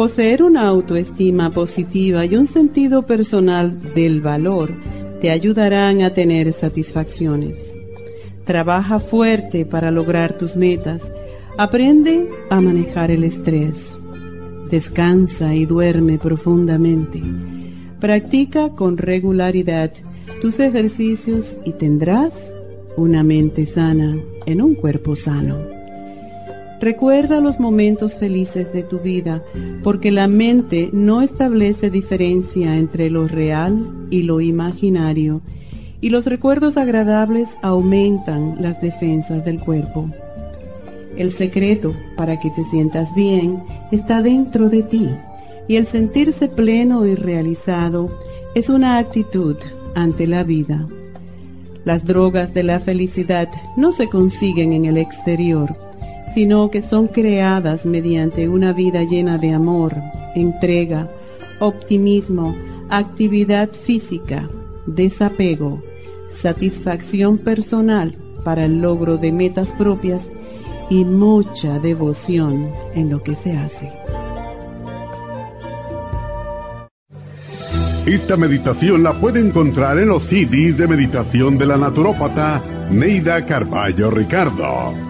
Poseer una autoestima positiva y un sentido personal del valor te ayudarán a tener satisfacciones. Trabaja fuerte para lograr tus metas. Aprende a manejar el estrés. Descansa y duerme profundamente. Practica con regularidad tus ejercicios y tendrás una mente sana en un cuerpo sano. Recuerda los momentos felices de tu vida, porque la mente no establece diferencia entre lo real y lo imaginario, y los recuerdos agradables aumentan las defensas del cuerpo. El secreto para que te sientas bien está dentro de ti, y el sentirse pleno y realizado es una actitud ante la vida. Las drogas de la felicidad no se consiguen en el exterior, sino que son creadas mediante una vida llena de amor, entrega, optimismo, actividad física, desapego, satisfacción personal para el logro de metas propias y mucha devoción en lo que se hace. Esta meditación la puede encontrar en los CDs de meditación de la naturópata Neida Carballo Ricardo.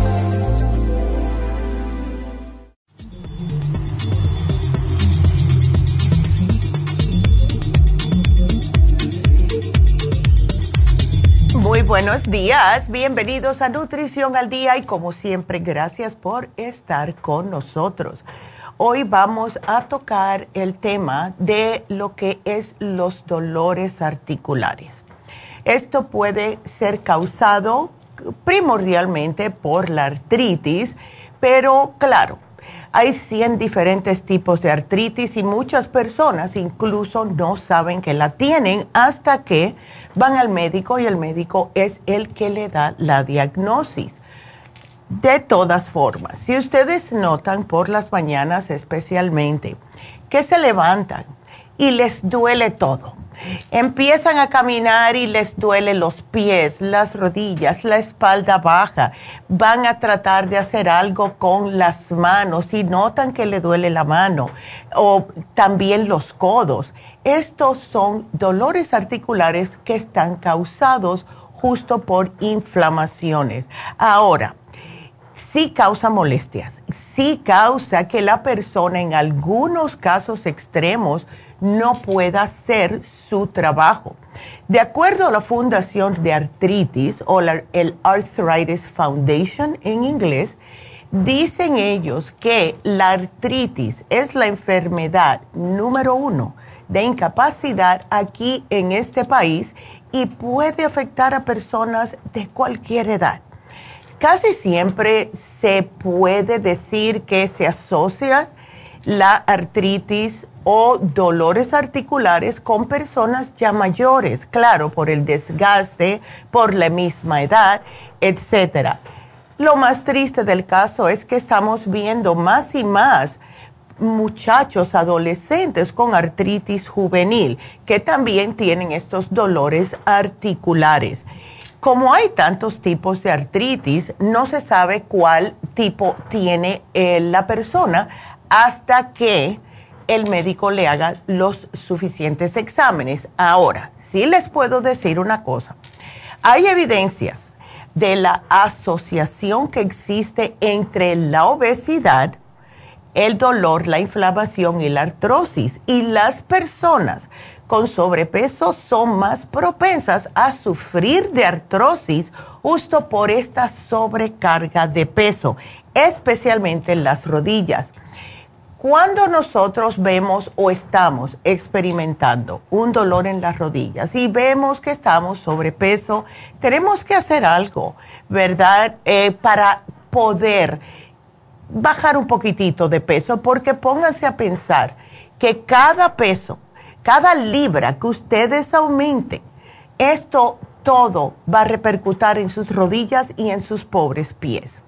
Buenos días, bienvenidos a Nutrición al Día y como siempre, gracias por estar con nosotros. Hoy vamos a tocar el tema de lo que es los dolores articulares. Esto puede ser causado primordialmente por la artritis, pero claro, hay 100 diferentes tipos de artritis y muchas personas incluso no saben que la tienen hasta que van al médico y el médico es el que le da la diagnosis. De todas formas, si ustedes notan por las mañanas especialmente que se levantan y les duele todo, empiezan a caminar y les duele los pies, las rodillas, la espalda baja, van a tratar de hacer algo con las manos y notan que le duele la mano o también los codos estos son dolores articulares que están causados justo por inflamaciones. Ahora, sí causa molestias, sí causa que la persona en algunos casos extremos no pueda hacer su trabajo. De acuerdo a la Fundación de Artritis o el Arthritis Foundation en inglés, dicen ellos que la artritis es la enfermedad número uno de incapacidad aquí en este país y puede afectar a personas de cualquier edad. Casi siempre se puede decir que se asocia la artritis o dolores articulares con personas ya mayores, claro, por el desgaste, por la misma edad, etcétera. Lo más triste del caso es que estamos viendo más y más muchachos adolescentes con artritis juvenil que también tienen estos dolores articulares. Como hay tantos tipos de artritis, no se sabe cuál tipo tiene eh, la persona hasta que el médico le haga los suficientes exámenes. Ahora, sí les puedo decir una cosa. Hay evidencias de la asociación que existe entre la obesidad, el dolor, la inflamación y la artrosis. Y las personas con sobrepeso son más propensas a sufrir de artrosis justo por esta sobrecarga de peso, especialmente en las rodillas. Cuando nosotros vemos o estamos experimentando un dolor en las rodillas y vemos que estamos sobrepeso, tenemos que hacer algo, ¿verdad? Eh, para poder bajar un poquitito de peso, porque pónganse a pensar que cada peso, cada libra que ustedes aumenten, esto todo va a repercutir en sus rodillas y en sus pobres pies.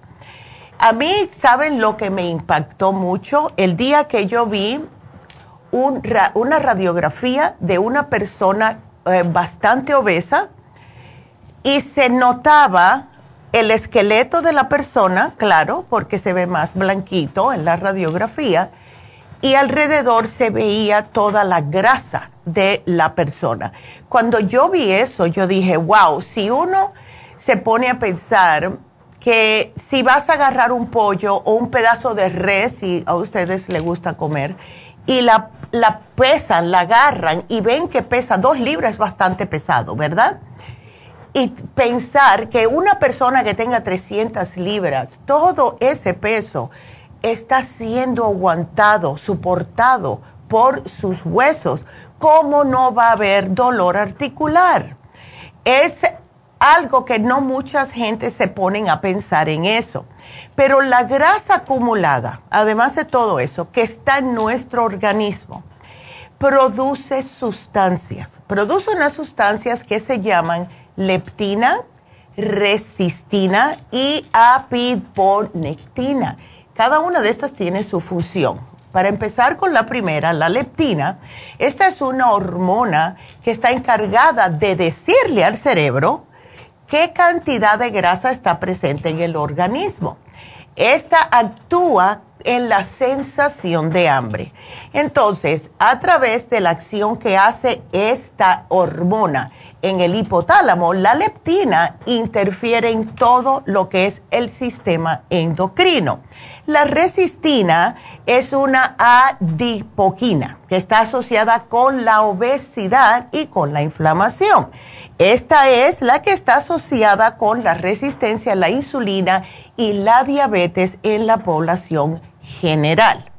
A mí, ¿saben lo que me impactó mucho? El día que yo vi una radiografía de una persona eh, bastante obesa y se notaba el esqueleto de la persona, claro, porque se ve más blanquito en la radiografía, y alrededor se veía toda la grasa de la persona. Cuando yo vi eso, yo dije, wow, si uno se pone a pensar que si vas a agarrar un pollo o un pedazo de res, si a ustedes les gusta comer, y la, la pesan, la agarran y ven que pesa dos libras, es bastante pesado, ¿verdad? Y pensar que una persona que tenga 300 libras, todo ese peso está siendo aguantado, soportado por sus huesos, ¿cómo no va a haber dolor articular? Es algo que no muchas gente se ponen a pensar en eso. Pero la grasa acumulada, además de todo eso, que está en nuestro organismo, produce sustancias. Produce unas sustancias que se llaman leptina, resistina y apiponectina. Cada una de estas tiene su función. Para empezar con la primera, la leptina, esta es una hormona que está encargada de decirle al cerebro qué cantidad de grasa está presente en el organismo. Esta actúa en la sensación de hambre. Entonces, a través de la acción que hace esta hormona en el hipotálamo, la leptina interfiere en todo lo que es el sistema endocrino. La resistina es una adipoquina que está asociada con la obesidad y con la inflamación. Esta es la que está asociada con la resistencia a la insulina y la diabetes en la población general.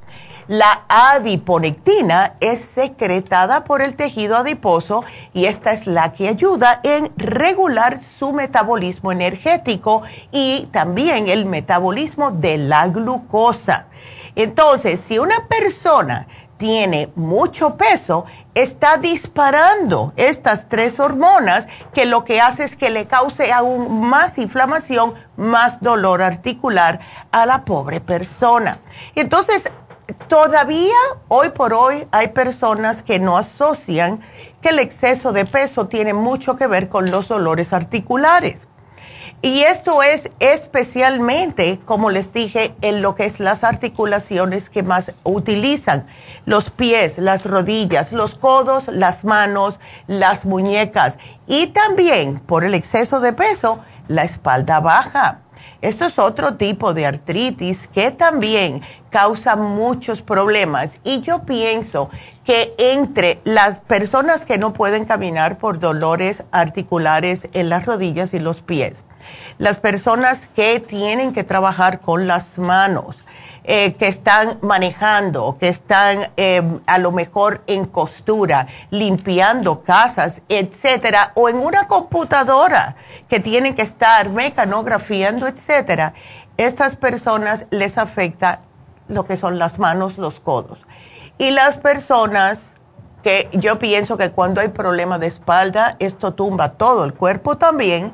La adiponectina es secretada por el tejido adiposo y esta es la que ayuda en regular su metabolismo energético y también el metabolismo de la glucosa. Entonces, si una persona tiene mucho peso, está disparando estas tres hormonas que lo que hace es que le cause aún más inflamación, más dolor articular a la pobre persona. Entonces, todavía hoy por hoy hay personas que no asocian que el exceso de peso tiene mucho que ver con los dolores articulares. Y esto es especialmente, como les dije, en lo que es las articulaciones que más utilizan, los pies, las rodillas, los codos, las manos, las muñecas. Y también por el exceso de peso, la espalda baja. Esto es otro tipo de artritis que también causa muchos problemas. Y yo pienso que entre las personas que no pueden caminar por dolores articulares en las rodillas y los pies, las personas que tienen que trabajar con las manos, eh, que están manejando, que están em, a lo mejor en costura, limpiando casas, etcétera, o en una computadora que tienen que estar mecanografiando, etcétera, estas personas les afecta lo que son las manos, los codos. Y las personas que yo pienso que cuando hay problema de espalda, esto tumba todo el cuerpo también.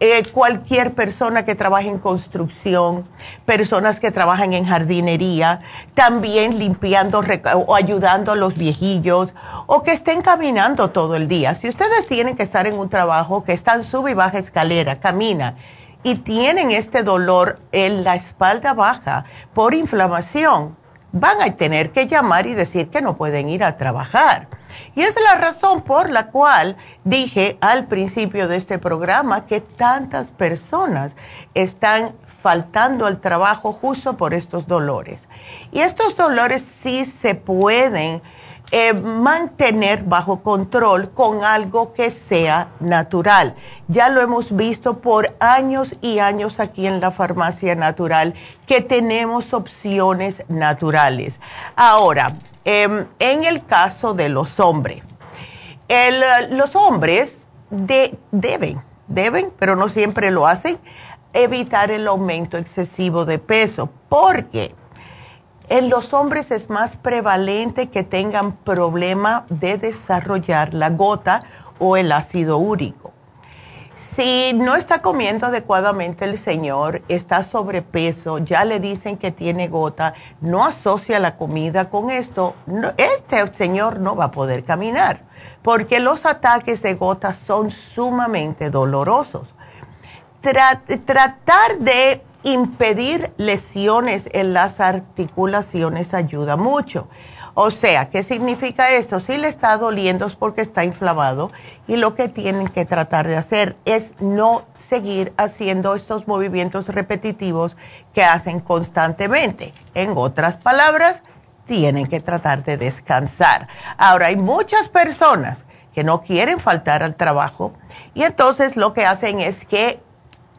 Eh, cualquier persona que trabaje en construcción, personas que trabajan en jardinería, también limpiando o ayudando a los viejillos o que estén caminando todo el día. Si ustedes tienen que estar en un trabajo que están sube y baja escalera, camina y tienen este dolor en la espalda baja por inflamación, van a tener que llamar y decir que no pueden ir a trabajar. Y es la razón por la cual dije al principio de este programa que tantas personas están faltando al trabajo justo por estos dolores. Y estos dolores sí se pueden eh, mantener bajo control con algo que sea natural. Ya lo hemos visto por años y años aquí en la farmacia natural que tenemos opciones naturales. Ahora, em, en el caso de los hombres, los hombres deben, deben, pero no siempre lo hacen, evitar el aumento excesivo de peso. ¿Por qué? En los hombres es más prevalente que tengan problema de desarrollar la gota o el ácido úrico. Si no está comiendo adecuadamente el señor, está sobrepeso, ya le dicen que tiene gota, no asocia la comida con esto, este señor no va a poder caminar, porque los ataques de gota son sumamente dolorosos. tratar de impedir lesiones en las articulaciones ayuda mucho. O sea, ¿qué significa esto? Si le está doliendo es porque está inflamado y lo que tienen que tratar de hacer es no seguir haciendo estos movimientos repetitivos que hacen constantemente. En otras palabras, tienen que tratar de descansar. Ahora, hay muchas personas que no quieren faltar al trabajo y entonces lo que hacen es que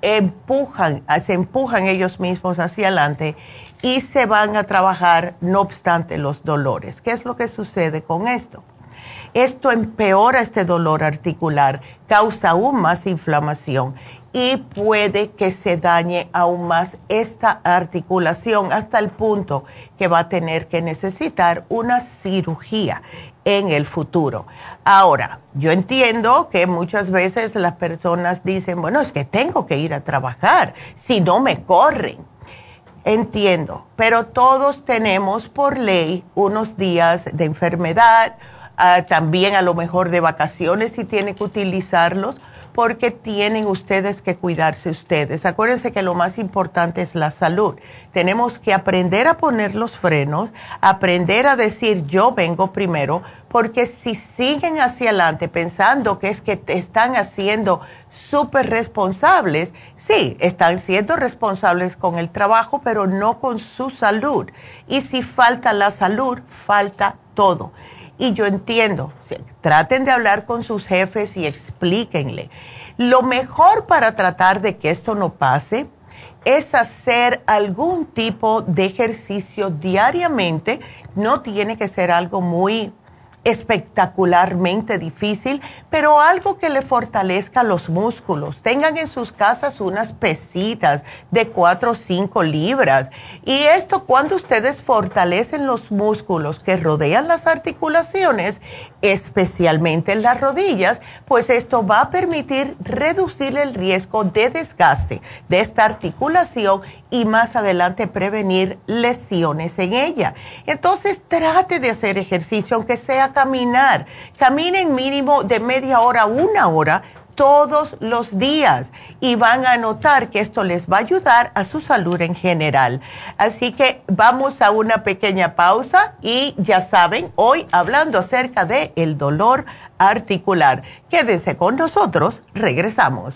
empujan, se empujan ellos mismos hacia adelante y se van a trabajar no obstante los dolores. ¿Qué es lo que sucede con esto? Esto empeora este dolor articular, causa aún más inflamación y puede que se dañe aún más esta articulación hasta el punto que va a tener que necesitar una cirugía en el futuro. Ahora, yo entiendo que muchas veces las personas dicen, bueno, es que tengo que ir a trabajar, si no me corren. Entiendo, pero todos tenemos por ley unos días de enfermedad, ah, también a lo mejor de vacaciones si tienen que utilizarlos porque tienen ustedes que cuidarse ustedes. Acuérdense que lo más importante es la salud. Tenemos que aprender a poner los frenos, aprender a decir yo vengo primero, porque si siguen hacia adelante pensando que es que te están haciendo súper responsables, sí, están siendo responsables con el trabajo, pero no con su salud. Y si falta la salud, falta todo. Y yo entiendo, traten de hablar con sus jefes y explíquenle. Lo mejor para tratar de que esto no pase es hacer algún tipo de ejercicio diariamente. No tiene que ser algo muy espectacularmente difícil, pero algo que le fortalezca los músculos. Tengan en sus casas unas pesitas de 4 o 5 libras. Y esto cuando ustedes fortalecen los músculos que rodean las articulaciones, especialmente en las rodillas, pues esto va a permitir reducir el riesgo de desgaste de esta articulación y más adelante prevenir lesiones en ella. Entonces trate de hacer ejercicio, aunque sea caminar. Caminen mínimo de media hora a una hora todos los días y van a notar que esto les va a ayudar a su salud en general. Así que vamos a una pequeña pausa y ya saben, hoy hablando acerca de el dolor articular. Quédense con nosotros, regresamos.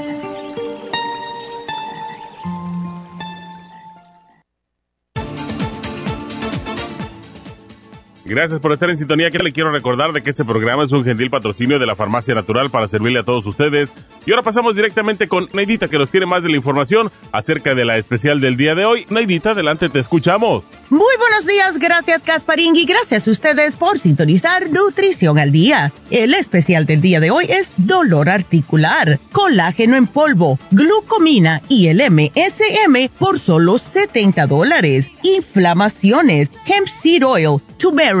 Gracias por estar en sintonía. Que le quiero recordar de que este programa es un gentil patrocinio de la Farmacia Natural para servirle a todos ustedes. Y ahora pasamos directamente con Neidita, que nos tiene más de la información acerca de la especial del día de hoy. Neidita, adelante, te escuchamos. Muy buenos días, gracias Casparín y gracias a ustedes por sintonizar Nutrición al Día. El especial del día de hoy es dolor articular, colágeno en polvo, glucomina y el MSM por solo 70 dólares. Inflamaciones, hemp seed oil, turmeric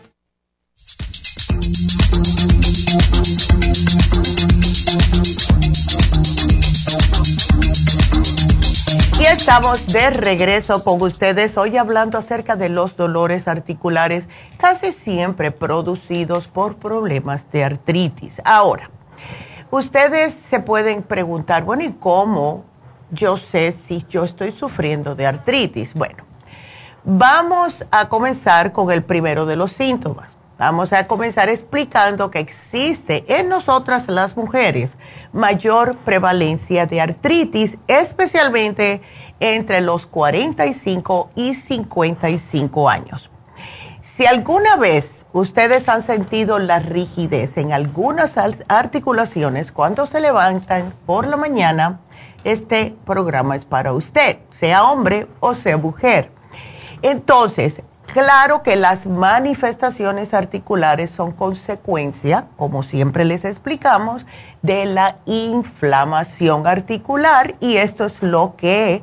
Y estamos de regreso con ustedes hoy hablando acerca de los dolores articulares casi siempre producidos por problemas de artritis. Ahora, ustedes se pueden preguntar, bueno, ¿y cómo yo sé si yo estoy sufriendo de artritis? Bueno, vamos a comenzar con el primero de los síntomas. Vamos a comenzar explicando que existe en nosotras las mujeres mayor prevalencia de artritis, especialmente entre los 45 y 55 años. Si alguna vez ustedes han sentido la rigidez en algunas articulaciones cuando se levantan por la mañana, este programa es para usted, sea hombre o sea mujer. Entonces, Claro que las manifestaciones articulares son consecuencia, como siempre les explicamos, de la inflamación articular y esto es lo que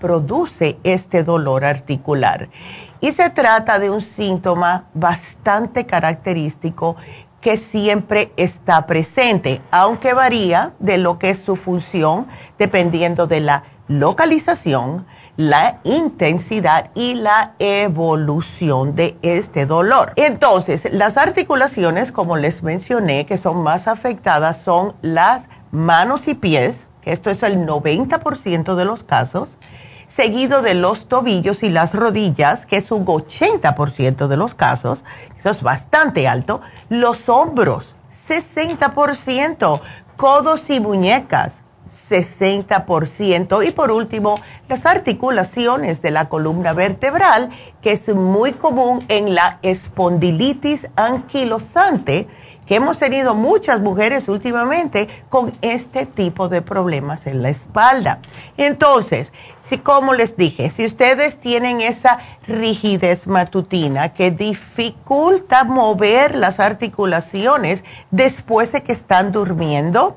produce este dolor articular. Y se trata de un síntoma bastante característico que siempre está presente, aunque varía de lo que es su función dependiendo de la localización, la intensidad y la evolución de este dolor. Entonces, las articulaciones, como les mencioné, que son más afectadas son las manos y pies, que esto es el 90% de los casos, seguido de los tobillos y las rodillas, que es un 80% de los casos, eso es bastante alto, los hombros, 60%, codos y muñecas, 60%. Y por último, las articulaciones de la columna vertebral, que es muy común en la espondilitis anquilosante, que hemos tenido muchas mujeres últimamente con este tipo de problemas en la espalda. Entonces, si como les dije, si ustedes tienen esa rigidez matutina que dificulta mover las articulaciones después de que están durmiendo,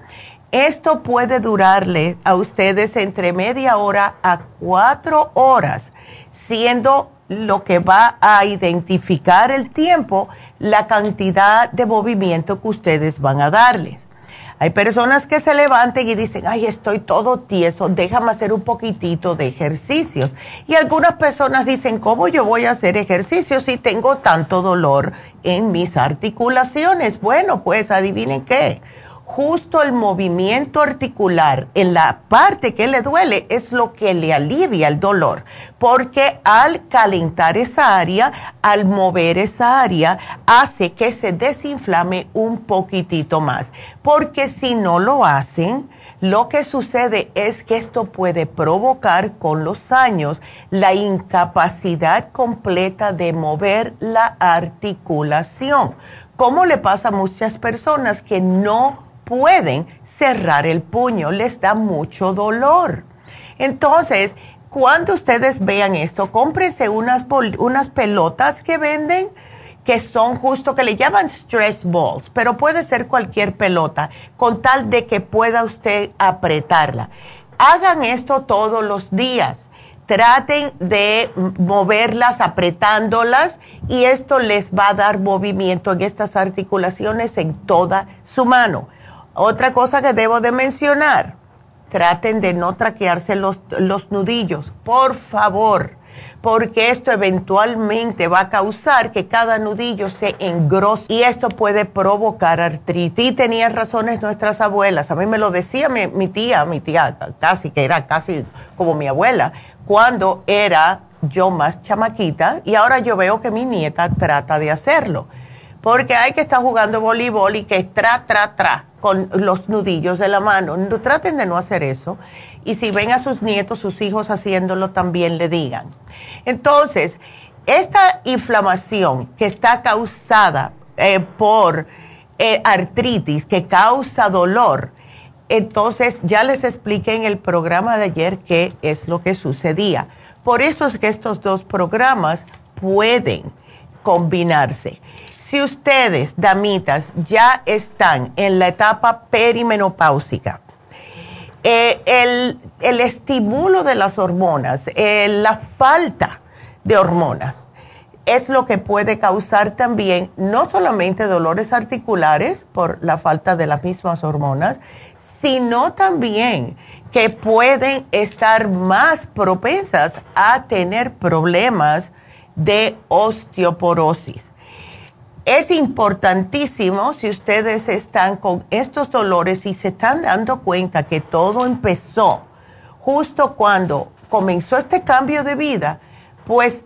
esto puede durarle a ustedes entre media hora a cuatro horas, siendo lo que va a identificar el tiempo la cantidad de movimiento que ustedes van a darles. Hay personas que se levanten y dicen, ay, estoy todo tieso, déjame hacer un poquitito de ejercicios. Y algunas personas dicen, ¿cómo yo voy a hacer ejercicios si tengo tanto dolor en mis articulaciones? Bueno, pues adivinen qué justo el movimiento articular en la parte que le duele es lo que le alivia el dolor, porque al calentar esa área, al mover esa área, hace que se desinflame un poquitito más, porque si no lo hacen, lo que sucede es que esto puede provocar con los años la incapacidad completa de mover la articulación. Como le pasa a muchas personas que no pueden cerrar el puño, les da mucho dolor. Entonces, cuando ustedes vean esto, cómprense unas, unas pelotas que venden que son justo, que le llaman stress balls, pero puede ser cualquier pelota, con tal de que pueda usted apretarla. Hagan esto todos los días. Traten de moverlas apretándolas y esto les va a dar movimiento en estas articulaciones en toda su mano. Otra cosa que debo de mencionar, traten de no traquearse los, los nudillos, por favor porque esto eventualmente va a causar que cada nudillo se engrose y esto puede provocar artritis. Y tenían razones nuestras abuelas, a mí me lo decía mi, tía, mi tía casi, que era casi como mi abuela, cuando era yo más chamaquita y ahora yo veo que mi nieta trata de hacerlo. Porque hay que estar jugando voleibol y que tra, tra, tra con los nudillos de la mano. No, traten de no hacer eso. Y si ven a sus nietos, sus hijos haciéndolo, también le digan. Entonces, esta inflamación que está causada eh, por eh, artritis, que causa dolor, entonces ya les expliqué en el programa de ayer qué es lo que sucedía. Por eso es que estos dos programas pueden combinarse. Si ustedes, damitas, ya están en la etapa perimenopáusica, eh, el, el, estímulo de las hormonas, eh, la falta de hormonas, es lo que puede causar también no solamente dolores articulares por la falta de las mismas hormonas, sino también que pueden estar más propensas a tener problemas de osteoporosis. Es importantísimo si ustedes están con estos dolores y se están dando cuenta que todo empezó justo cuando comenzó este cambio de vida, pues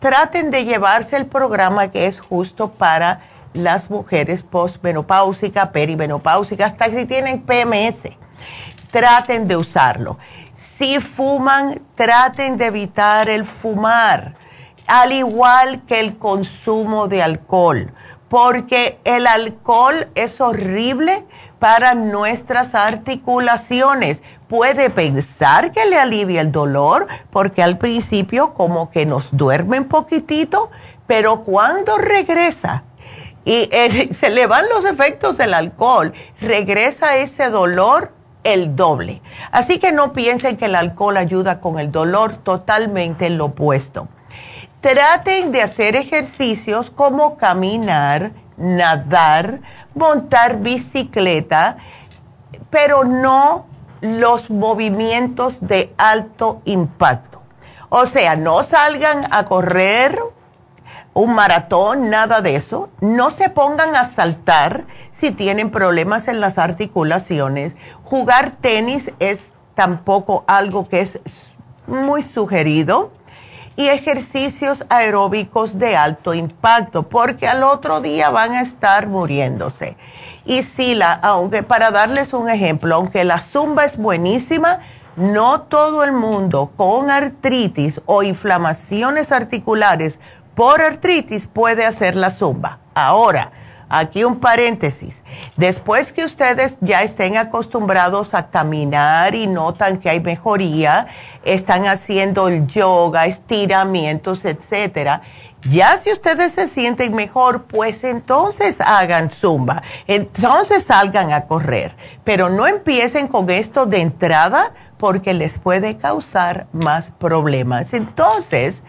traten de llevarse el programa que es justo para las mujeres postmenopáusicas, perimenopáusicas, hasta si tienen PMS. Traten de usarlo. Si fuman, traten de evitar el fumar al igual que el consumo de alcohol, porque el alcohol es horrible para nuestras articulaciones. Puede pensar que le alivia el dolor, porque al principio como que nos duerme un poquitito, pero cuando regresa y eh, se le van los efectos del alcohol, regresa ese dolor el doble. Así que no piensen que el alcohol ayuda con el dolor, totalmente lo opuesto. Traten de hacer ejercicios como caminar, nadar, montar bicicleta, pero no los movimientos de alto impacto. O sea, no salgan a correr un maratón, nada de eso. No se pongan a saltar si tienen problemas en las articulaciones. Jugar tenis es tampoco algo que es muy sugerido y ejercicios aeróbicos de alto impacto, porque al otro día van a estar muriéndose. Y si la, aunque para darles un ejemplo, aunque la zumba es buenísima, no todo el mundo con artritis o inflamaciones articulares por artritis puede hacer la zumba. Ahora, Aquí un paréntesis. Después que ustedes ya estén acostumbrados a caminar y notan que hay mejoría, están haciendo el yoga, estiramientos, etcétera. Ya si ustedes se sienten mejor, pues entonces hagan zumba, entonces salgan a correr, pero no empiecen con esto de entrada porque les puede causar más problemas. Entonces,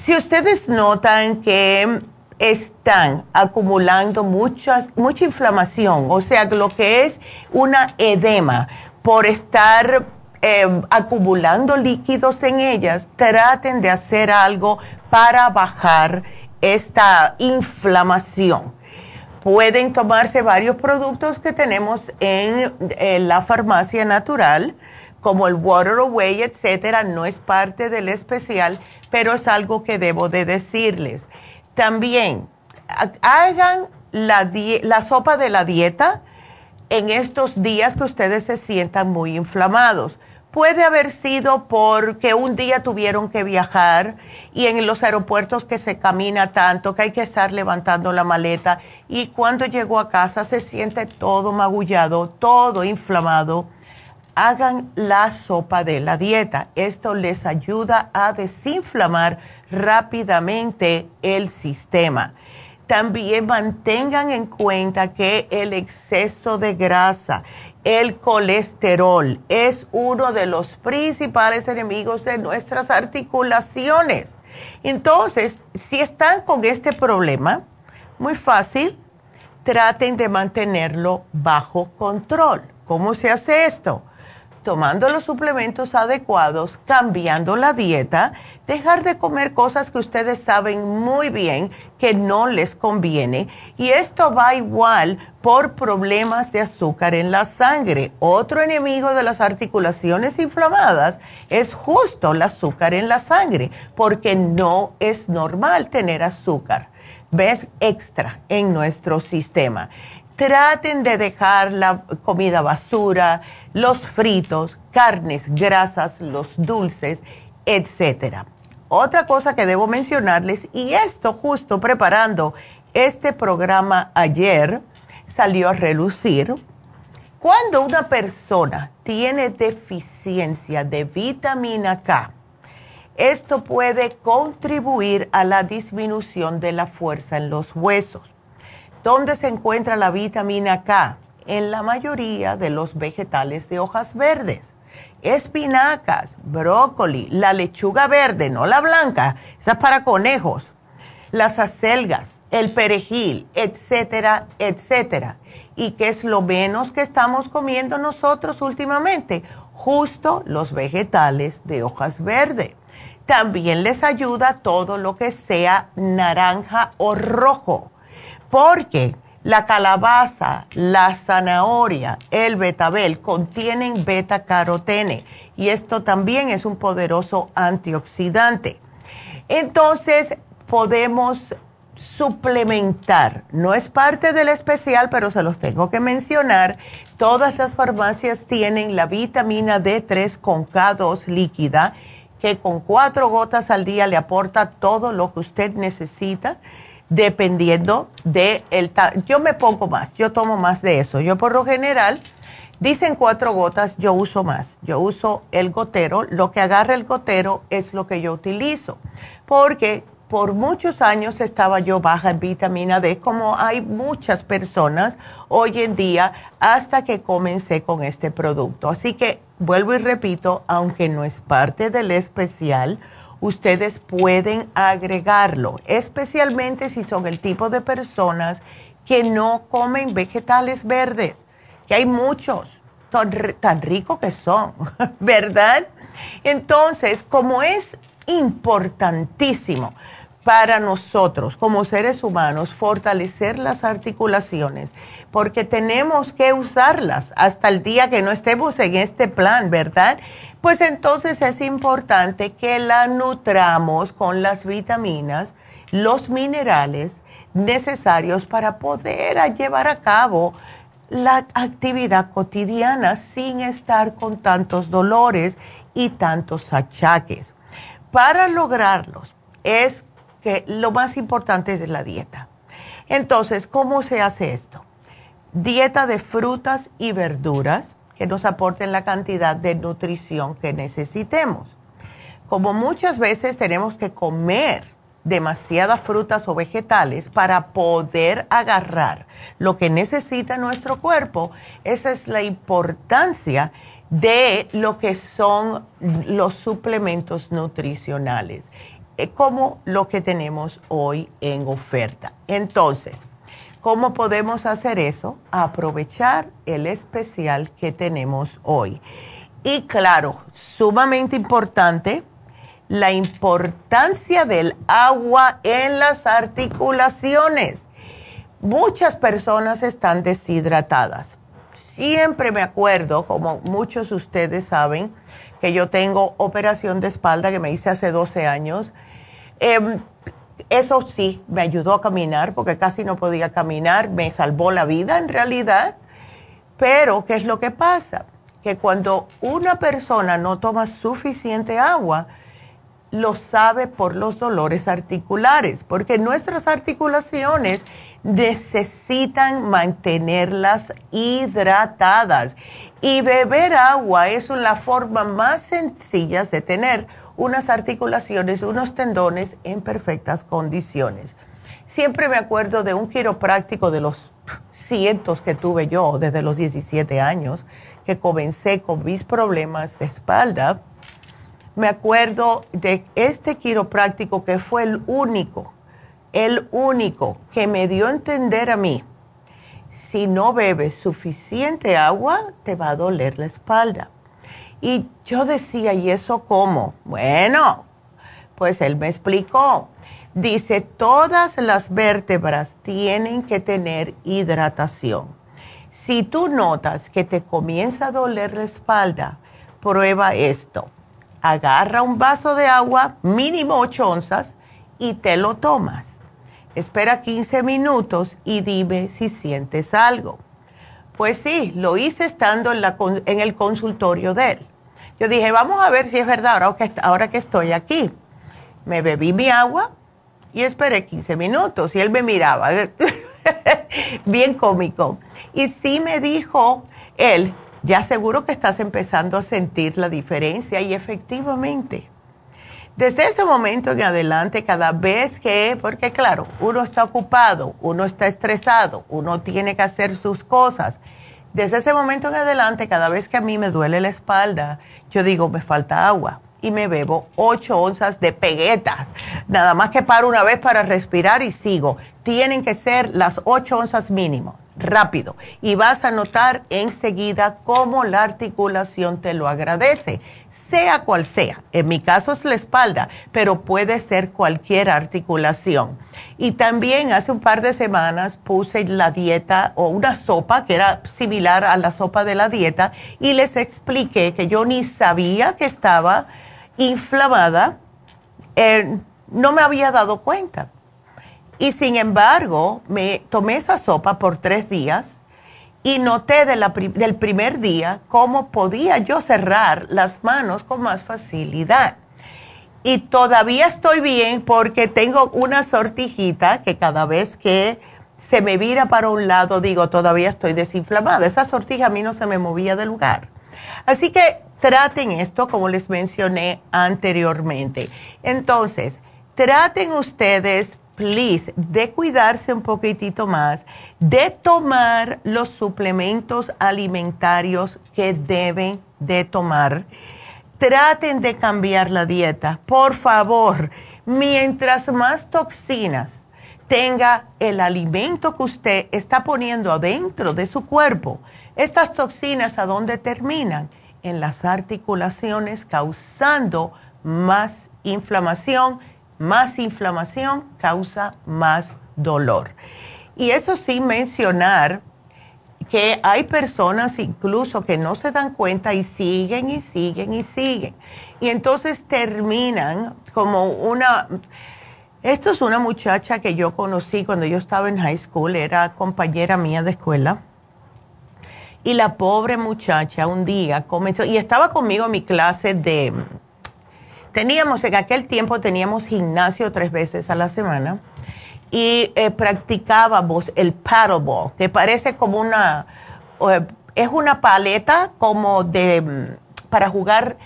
si ustedes notan que están acumulando mucha, mucha inflamación, o sea, lo que es una edema por estar eh, acumulando líquidos en ellas, traten de hacer algo para bajar esta inflamación. Pueden tomarse varios productos que tenemos en, en la farmacia natural, como el Water Away, etcétera, no es parte del especial, pero es algo que debo de decirles también hagan la, la sopa de la dieta en estos días que ustedes se sientan muy inflamados, Puede haber sido porque un día tuvieron que viajar y en los aeropuertos que se camina tanto que hay que estar levantando la maleta y cuando llegó a casa se siente todo magullado, todo inflamado. Hagan la sopa de la dieta. Esto les ayuda a desinflamar rápidamente el sistema. También mantengan en cuenta que el exceso de grasa, el colesterol, es uno de los principales enemigos de nuestras articulaciones. Entonces, si están con este problema, muy fácil, traten de mantenerlo bajo control. ¿Cómo se hace esto? Tomando los suplementos adecuados, cambiando la dieta, dejar de comer cosas que ustedes saben muy bien que no les conviene. Y esto va igual por problemas de azúcar en la sangre. Otro enemigo de las articulaciones inflamadas es justo el azúcar en la sangre, porque no es normal tener azúcar. ¿Ves? Extra en nuestro sistema. Traten de dejar la comida basura, los fritos, carnes, grasas, los dulces, etcétera. Otra cosa que debo mencionarles, y esto justo preparando este programa ayer, salió a relucir, cuando una persona tiene deficiencia de vitamina K, esto puede contribuir a la disminución de la fuerza en los huesos. ¿Dónde se encuentra la vitamina K? En la mayoría de los vegetales de hojas verdes. Espinacas, brócoli, la lechuga verde, no la blanca, esa es para conejos, las acelgas, el perejil, etcétera, etcétera. ¿Y qué es lo menos que estamos comiendo nosotros últimamente? Justo los vegetales de hojas verdes. También les ayuda todo lo que sea naranja o rojo, porque la calabaza, la zanahoria, el betabel contienen beta carotene y esto también es un poderoso antioxidante. Entonces podemos suplementar, no es parte del especial, pero se los tengo que mencionar. Todas las farmacias tienen la vitamina D3 con K2 líquida, que con cuatro gotas al día le aporta todo lo que usted necesita dependiendo de el yo me pongo más, yo tomo más de eso. Yo por lo general dicen cuatro gotas, yo uso más. Yo uso el gotero, lo que agarra el gotero es lo que yo utilizo, porque por muchos años estaba yo baja en vitamina D, como hay muchas personas hoy en día, hasta que comencé con este producto. Así que vuelvo y repito, aunque no es parte del especial, ustedes pueden agregarlo, especialmente si son el tipo de personas que no comen vegetales verdes, que hay muchos, tan, ricos que son, ¿verdad? Entonces, como es importantísimo para nosotros como seres humanos fortalecer las articulaciones, porque tenemos que usarlas hasta el día que no estemos en este plan, ¿verdad? pues entonces es importante que la nutramos con las vitaminas, los minerales necesarios para poder llevar a cabo la actividad cotidiana sin estar con tantos dolores y tantos achaques. Para lograrlos es que lo más importante es la dieta. Entonces, ¿cómo se hace esto? Dieta de frutas y verduras que nos aporten la cantidad de nutrición que necesitemos. Como muchas veces tenemos que comer demasiadas frutas o vegetales para poder agarrar lo que necesita nuestro cuerpo, esa es la importancia de lo que son los suplementos nutricionales, como lo que tenemos hoy en oferta. Entonces, ¿Cómo podemos hacer eso? Aprovechar el especial que tenemos hoy. Y claro, sumamente importante, la importancia del agua en las articulaciones. Muchas personas están deshidratadas. Siempre me acuerdo, como muchos de ustedes saben, que yo tengo operación de espalda que me hice hace 12 años. Em, eso sí, me ayudó a caminar porque casi no podía caminar, me salvó la vida en realidad. Pero, ¿qué es lo que pasa? que cuando una persona no toma suficiente agua, lo sabe por los dolores articulares, porque nuestras articulaciones necesitan mantenerlas hidratadas. Y beber agua es la forma más sencilla de tener unas articulaciones, unos tendones en perfectas condiciones. Siempre me acuerdo de un quiropráctico de los cientos que tuve yo desde los 17 años, que comencé con mis problemas de espalda. Me acuerdo de este quiropráctico que fue el único, el único que me dio a entender a mí, si no bebes suficiente agua, te va a doler la espalda. Y yo decía, ¿y eso cómo? Bueno, pues él me explicó. Dice, todas las vértebras tienen que tener hidratación. Si tú notas que te comienza a doler la espalda, prueba esto. Agarra un vaso de agua, mínimo 8 onzas, y te lo tomas. Espera 15 minutos y dime si sientes algo. Pues sí, lo hice estando en, en el consultorio de él. Yo dije, vamos a ver si es verdad ahora que, ahora que estoy aquí. Me bebí mi agua y esperé 15 minutos y él me miraba, bien cómico. Y sí me dijo él, ya seguro que estás empezando a sentir la diferencia y efectivamente. Desde ese momento en adelante, cada vez que, porque claro, uno está ocupado, uno está estresado, uno tiene que hacer sus cosas. Desde ese momento en adelante, cada vez que a mí me duele la espalda, yo digo, me falta agua y me bebo 8 onzas de pegueta. Nada más que paro una vez para respirar y sigo. Tienen que ser las 8 onzas mínimo, rápido. Y vas a notar enseguida cómo la articulación te lo agradece sea cual sea. En mi caso es la espalda, pero puede ser cualquier articulación. Y también hace un par de semanas puse la dieta o una sopa que era similar a la sopa de la dieta y les expliqué que yo ni sabía que estaba inflamada, eh, no me había dado cuenta. Y sin embargo, me tomé esa sopa por tres días y noté del primer día cómo podía yo cerrar las manos con más facilidad. Y todavía estoy bien porque tengo una sortijita que cada vez que se me vira para un lado digo, todavía estoy desinflamada. Esa sortija a mí no se me movía del lugar. Así que traten esto como les mencioné anteriormente. Entonces, traten ustedes please, de cuidarse un poquitito más, de tomar los suplementos alimentarios que deben de tomar. Traten de cambiar la dieta, por favor. Mientras más toxinas tenga el alimento que usted está poniendo adentro de su cuerpo, estas toxinas a dónde terminan? En las articulaciones causando más inflamación más inflamación causa más dolor. Y eso sin mencionar que hay personas incluso que no se dan cuenta y siguen y siguen y siguen. Y entonces terminan como una... Esto es una muchacha que yo conocí cuando yo estaba en high school, era compañera mía de escuela. Y la pobre muchacha un día comenzó, y estaba conmigo en mi clase de, Teníamos, en aquel tiempo teníamos gimnasio tres veces a la semana y eh, practicábamos el paddleball, que parece como una, es una paleta como de, mm, para jugar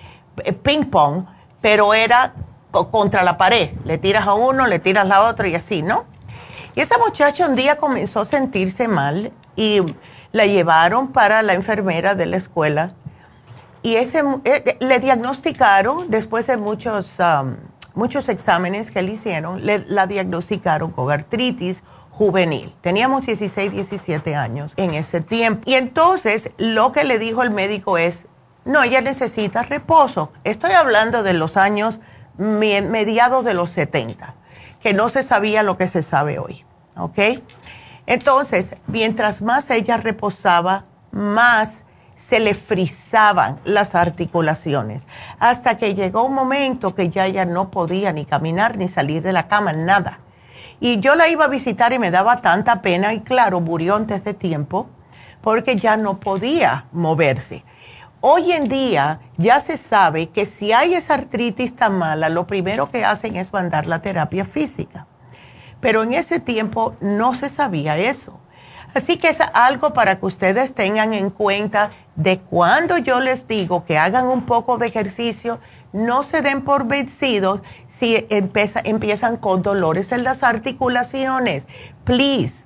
eh, ping pong, pero era contra la pared. Le tiras a uno, le tiras a la y así, ¿no? Y esa muchacha un día comenzó a sentirse mal y la llevaron para la enfermera de la escuela y ese, eh, le diagnosticaron, después de muchos, muchos exámenes que le hicieron, le, la diagnosticaron con artritis juvenil. Teníamos 16, 17 años en ese tiempo. Y entonces lo que le dijo el médico es, no, ella necesita reposo. Estoy hablando de los años mediados de los 70, que no se sabía lo que se sabe hoy. ¿Ok? Entonces, mientras más ella reposaba, más se le frizaban las articulaciones, hasta que llegó un momento que ya ella no podía ni caminar ni salir de la cama, nada. Y yo la iba a visitar y me daba tanta pena y claro, murió antes de tiempo porque ya no podía moverse. Hoy en día ya se sabe que si hay esa artritis tan mala, lo primero que hacen es mandar la terapia física. Pero en ese tiempo no se sabía eso. Así que es algo para que ustedes tengan en cuenta de cuando yo les digo que hagan un poco de ejercicio, no se den por vencidos si empiezan con dolores en las articulaciones. Please.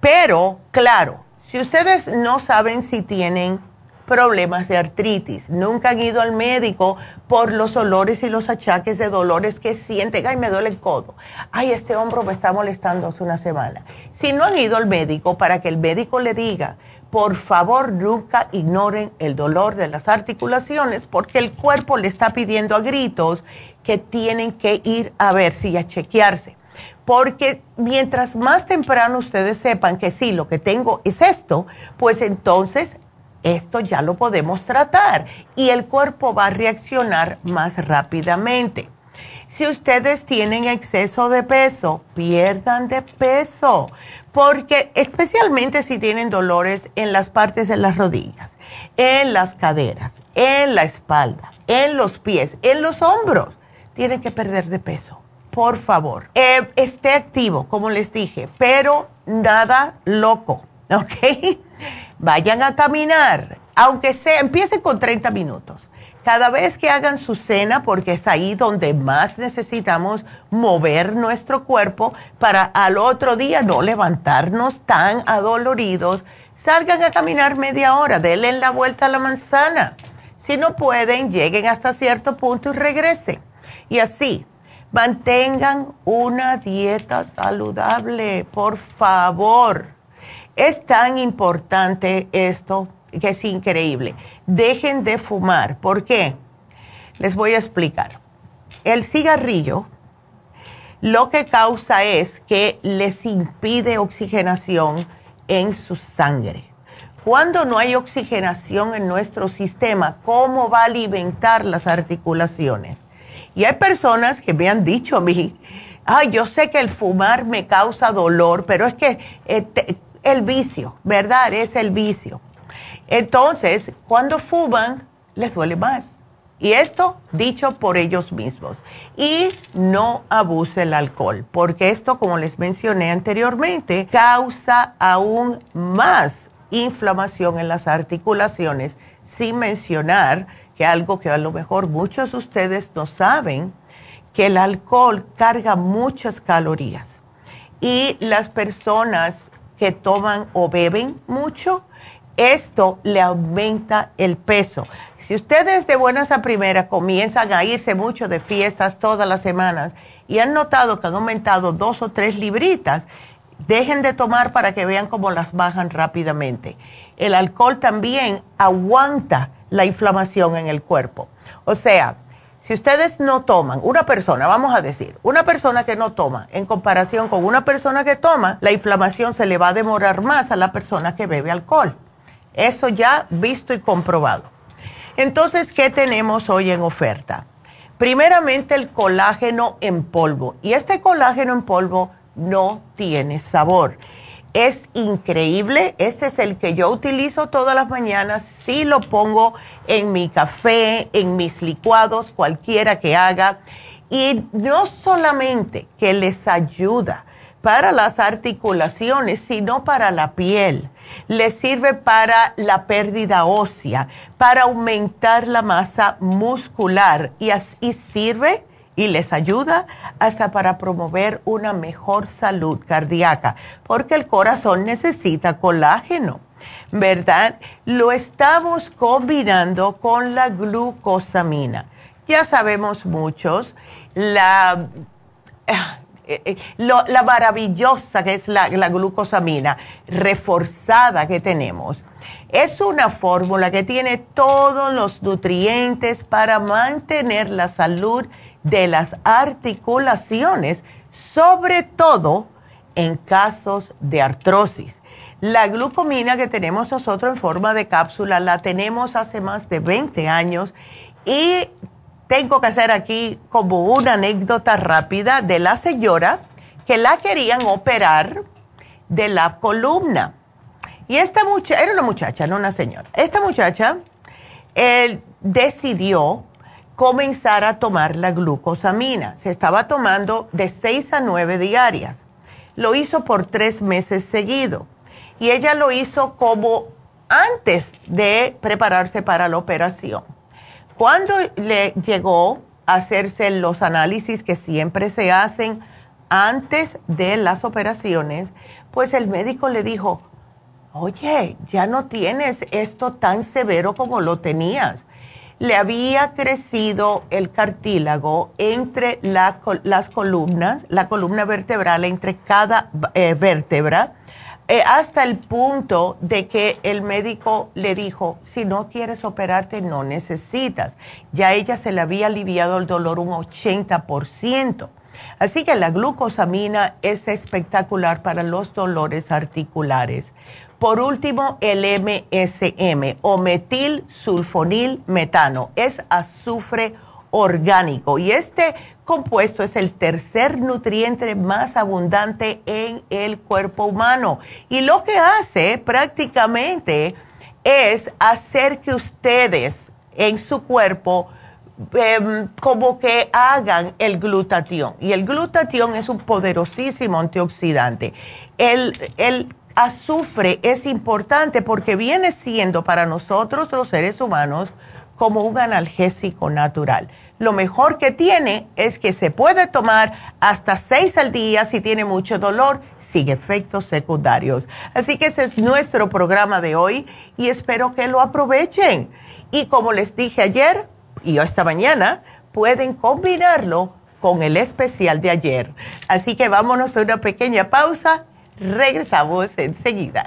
Pero, claro, si ustedes no saben si tienen problemas de artritis, nunca han ido al médico por los dolores y los achaques de dolores que sienten, ay, me duele el codo, ay, este hombro me está molestando hace una semana. Si no han ido al médico para que el médico le diga, por favor, nunca ignoren el dolor de las articulaciones porque el cuerpo le está pidiendo a gritos que tienen que ir a ver si a chequearse. Porque mientras más temprano ustedes sepan que sí, lo que tengo es esto, pues entonces esto ya lo podemos tratar y el cuerpo va a reaccionar más rápidamente. Si ustedes tienen exceso de peso, pierdan de peso, porque especialmente si tienen dolores en las partes de las rodillas, en las caderas, en la espalda, en los pies, en los hombros, tienen que perder de peso. Por favor, eh, esté activo, como les dije, pero nada loco, ¿ok? Vayan a caminar, aunque sea, empiecen con 30 minutos. Cada vez que hagan su cena, porque es ahí donde más necesitamos mover nuestro cuerpo para al otro día no levantarnos tan adoloridos, salgan a caminar media hora, denle la vuelta a la manzana. Si no pueden, lleguen hasta cierto punto y regresen. Y así, mantengan una dieta saludable, por favor es tan importante esto que es increíble. Dejen de fumar. ¿Por qué? Les voy a explicar. El cigarrillo lo que causa es que les impide oxigenación en su sangre. Cuando no hay oxigenación en nuestro sistema, ¿cómo va a alimentar las articulaciones? Y hay personas que me han dicho a mí, ay, yo sé que el fumar me causa dolor, pero es que eh, el vicio, ¿verdad? Es el vicio. Entonces, cuando fuman, les duele más. Y esto dicho por ellos mismos. Y no abuse el alcohol, porque esto, como les mencioné anteriormente, causa aún más inflamación en las articulaciones, sin mencionar que algo que a lo mejor muchos de ustedes no saben, que el alcohol carga muchas calorías. Y las personas que toman o beben mucho, esto le aumenta el peso. Si ustedes de buenas a primeras comienzan a irse mucho de fiestas todas las semanas y han notado que han aumentado dos o tres libritas, dejen de tomar para que vean cómo las bajan rápidamente. El alcohol también aguanta la inflamación en el cuerpo. O sea, si ustedes no toman, una persona, vamos a decir, una persona que no toma, en comparación con una persona que toma, la inflamación se le va a demorar más a la persona que bebe alcohol. Eso ya visto y comprobado. Entonces, ¿qué tenemos hoy en oferta? Primeramente el colágeno en polvo. Y este colágeno en polvo no tiene sabor. Es increíble. Este es el que yo utilizo todas las mañanas. Sí lo pongo en mi café, en mis licuados, cualquiera que haga. Y no solamente que les ayuda para las articulaciones, sino para la piel. Les sirve para la pérdida ósea, para aumentar la masa muscular y, así sirve y les ayuda hasta para promover una mejor salud cardíaca, porque el corazón necesita colágeno, ¿verdad? Lo estamos combinando con la glucosamina. Ya sabemos muchos la, eh, eh, la maravillosa que es la, la glucosamina reforzada que tenemos. Es una fórmula que tiene todos los nutrientes para mantener la salud de las articulaciones, sobre todo en casos de artrosis. La glucomina que tenemos nosotros en forma de cápsula la tenemos hace más de 20 años y tengo que hacer aquí como una anécdota rápida de la señora que la querían operar de la columna. Y esta muchacha, era una muchacha, no una señora. Esta muchacha él decidió comenzar a tomar la glucosamina. Se estaba tomando de 6 a 9 diarias. Lo hizo por tres meses seguido. Y ella lo hizo como antes de prepararse para la operación. Cuando le llegó a hacerse los análisis que siempre se hacen antes de las operaciones, pues el médico le dijo, oye, ya no tienes esto tan severo como lo tenías. Le había crecido el cartílago entre las columnas, la columna vertebral entre cada eh, vértebra, eh, hasta el punto de que el médico le dijo, si no quieres operarte, no necesitas. Ya ella se le había aliviado el dolor un 80%. Así que la glucosamina es espectacular para los dolores articulares. Por último, el MSM o metil sulfonil metano es azufre orgánico. Y este compuesto es el tercer nutriente más abundante en el cuerpo humano. Y lo que hace prácticamente es hacer que ustedes en su cuerpo em, como que hagan el glutatión. Y el glutatión es un poderosísimo antioxidante. El, el azufre es importante porque viene siendo para nosotros los seres humanos como un analgésico natural. Lo mejor que tiene es que se puede tomar hasta seis al día si tiene mucho dolor sin efectos secundarios. Así que ese es nuestro programa de hoy y espero que lo aprovechen. Y como les dije ayer y esta mañana, pueden combinarlo con el especial de ayer. Así que vámonos a una pequeña pausa Regresamos enseguida.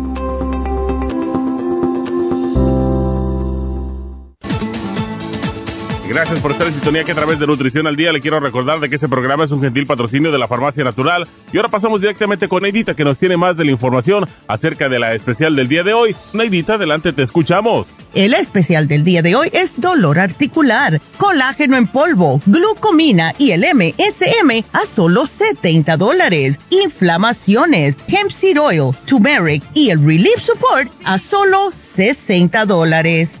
Gracias por estar en sintonía que a través de Nutrición al Día le quiero recordar de que este programa es un gentil patrocinio de la Farmacia Natural. Y ahora pasamos directamente con Neidita que nos tiene más de la información acerca de la especial del día de hoy. Neidita, adelante, te escuchamos. El especial del día de hoy es dolor articular, colágeno en polvo, glucomina y el MSM a solo 70 dólares. Inflamaciones, hemp seed oil, turmeric y el relief support a solo 60 dólares.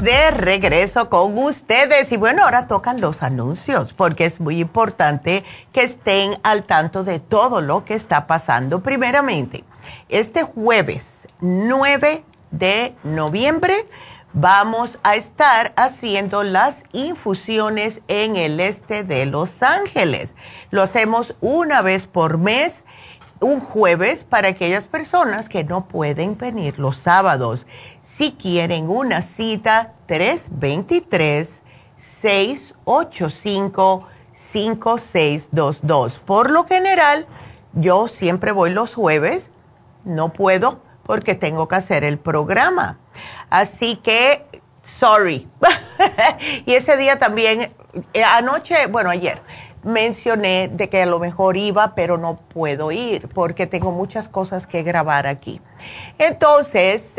De regreso con ustedes y bueno, ahora tocan los anuncios porque es muy importante que estén al tanto de todo lo que está pasando. Primeramente, este jueves 9 de noviembre vamos a estar haciendo las infusiones en el este de Los Ángeles. Lo hacemos una vez por mes un jueves para aquellas personas que no pueden venir los sábados. Si quieren una cita, 323-685-5622. Por lo general, yo siempre voy los jueves, no puedo porque tengo que hacer el programa. Así que, sorry. y ese día también, eh, anoche, bueno, ayer, mencioné de que a lo mejor iba, pero no puedo ir porque tengo muchas cosas que grabar aquí. Entonces,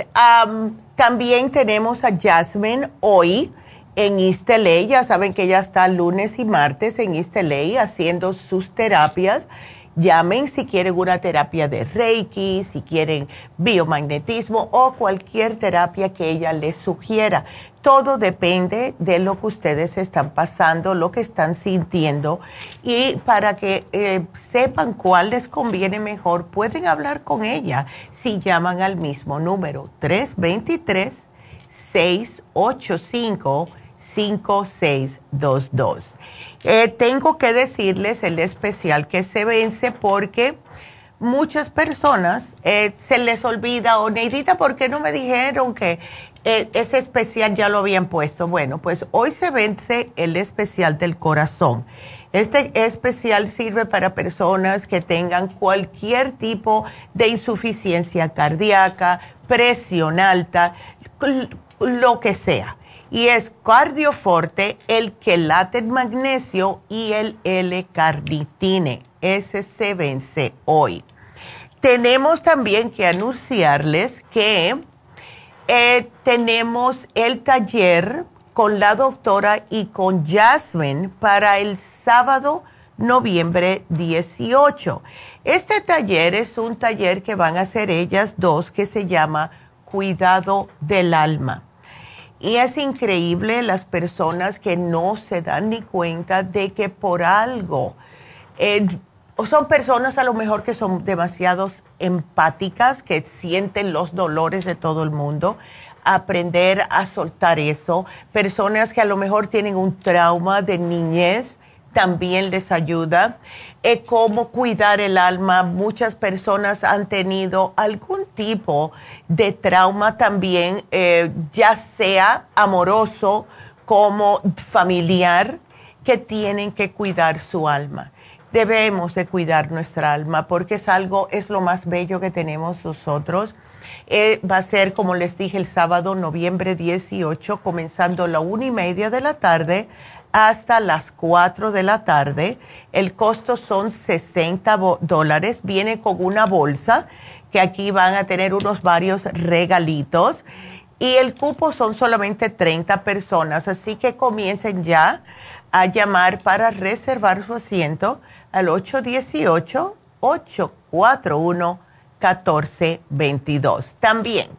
también tenemos a Jasmine hoy en East Ya saben que ella está lunes y martes en East haciendo sus terapias Llamen si quieren una terapia de Reiki, si quieren biomagnetismo o cualquier terapia que ella les sugiera. Todo depende de lo que ustedes están pasando, lo que están sintiendo y para que eh, sepan cuál les conviene mejor, pueden hablar con ella si llaman al mismo número 323 685 5622. Eh, tengo que decirles el especial que se vence porque muchas personas eh, se les olvida, o Neidita, ¿por qué no me dijeron que eh, ese especial ya lo habían puesto? Bueno, pues hoy se vence el especial del corazón. Este especial sirve para personas que tengan cualquier tipo de insuficiencia cardíaca, presión alta, lo que sea y es cardioforte, el quelate magnesio y el L-carnitine. Ese se vence hoy. Tenemos también que anunciarles que eh, tenemos el taller con la doctora y con Jasmine para el sábado noviembre 18. Este taller es un taller que van a hacer ellas dos que se llama Cuidado del Alma y es increíble las personas que no se dan ni cuenta de que por algo, o son personas a lo mejor que son demasiado empáticas, que sienten los dolores de todo el mundo, aprender a soltar eso, personas que a lo mejor tienen un trauma de niñez, también les ayuda. Eh, cómo cuidar el alma. Muchas personas han tenido algún tipo de trauma también, eh, ya sea amoroso como familiar, que tienen que cuidar su alma. Debemos de cuidar nuestra alma porque es algo, es lo más bello que tenemos nosotros. Eh, va a ser, como les dije, el sábado, noviembre 18, comenzando la una y media de la tarde hasta las 4 de la tarde. El costo son 60 dólares. Viene con una bolsa que aquí van a tener unos varios regalitos. Y el cupo son solamente 30 personas, así que comiencen ya a llamar para reservar su asiento al 818-841-1422. También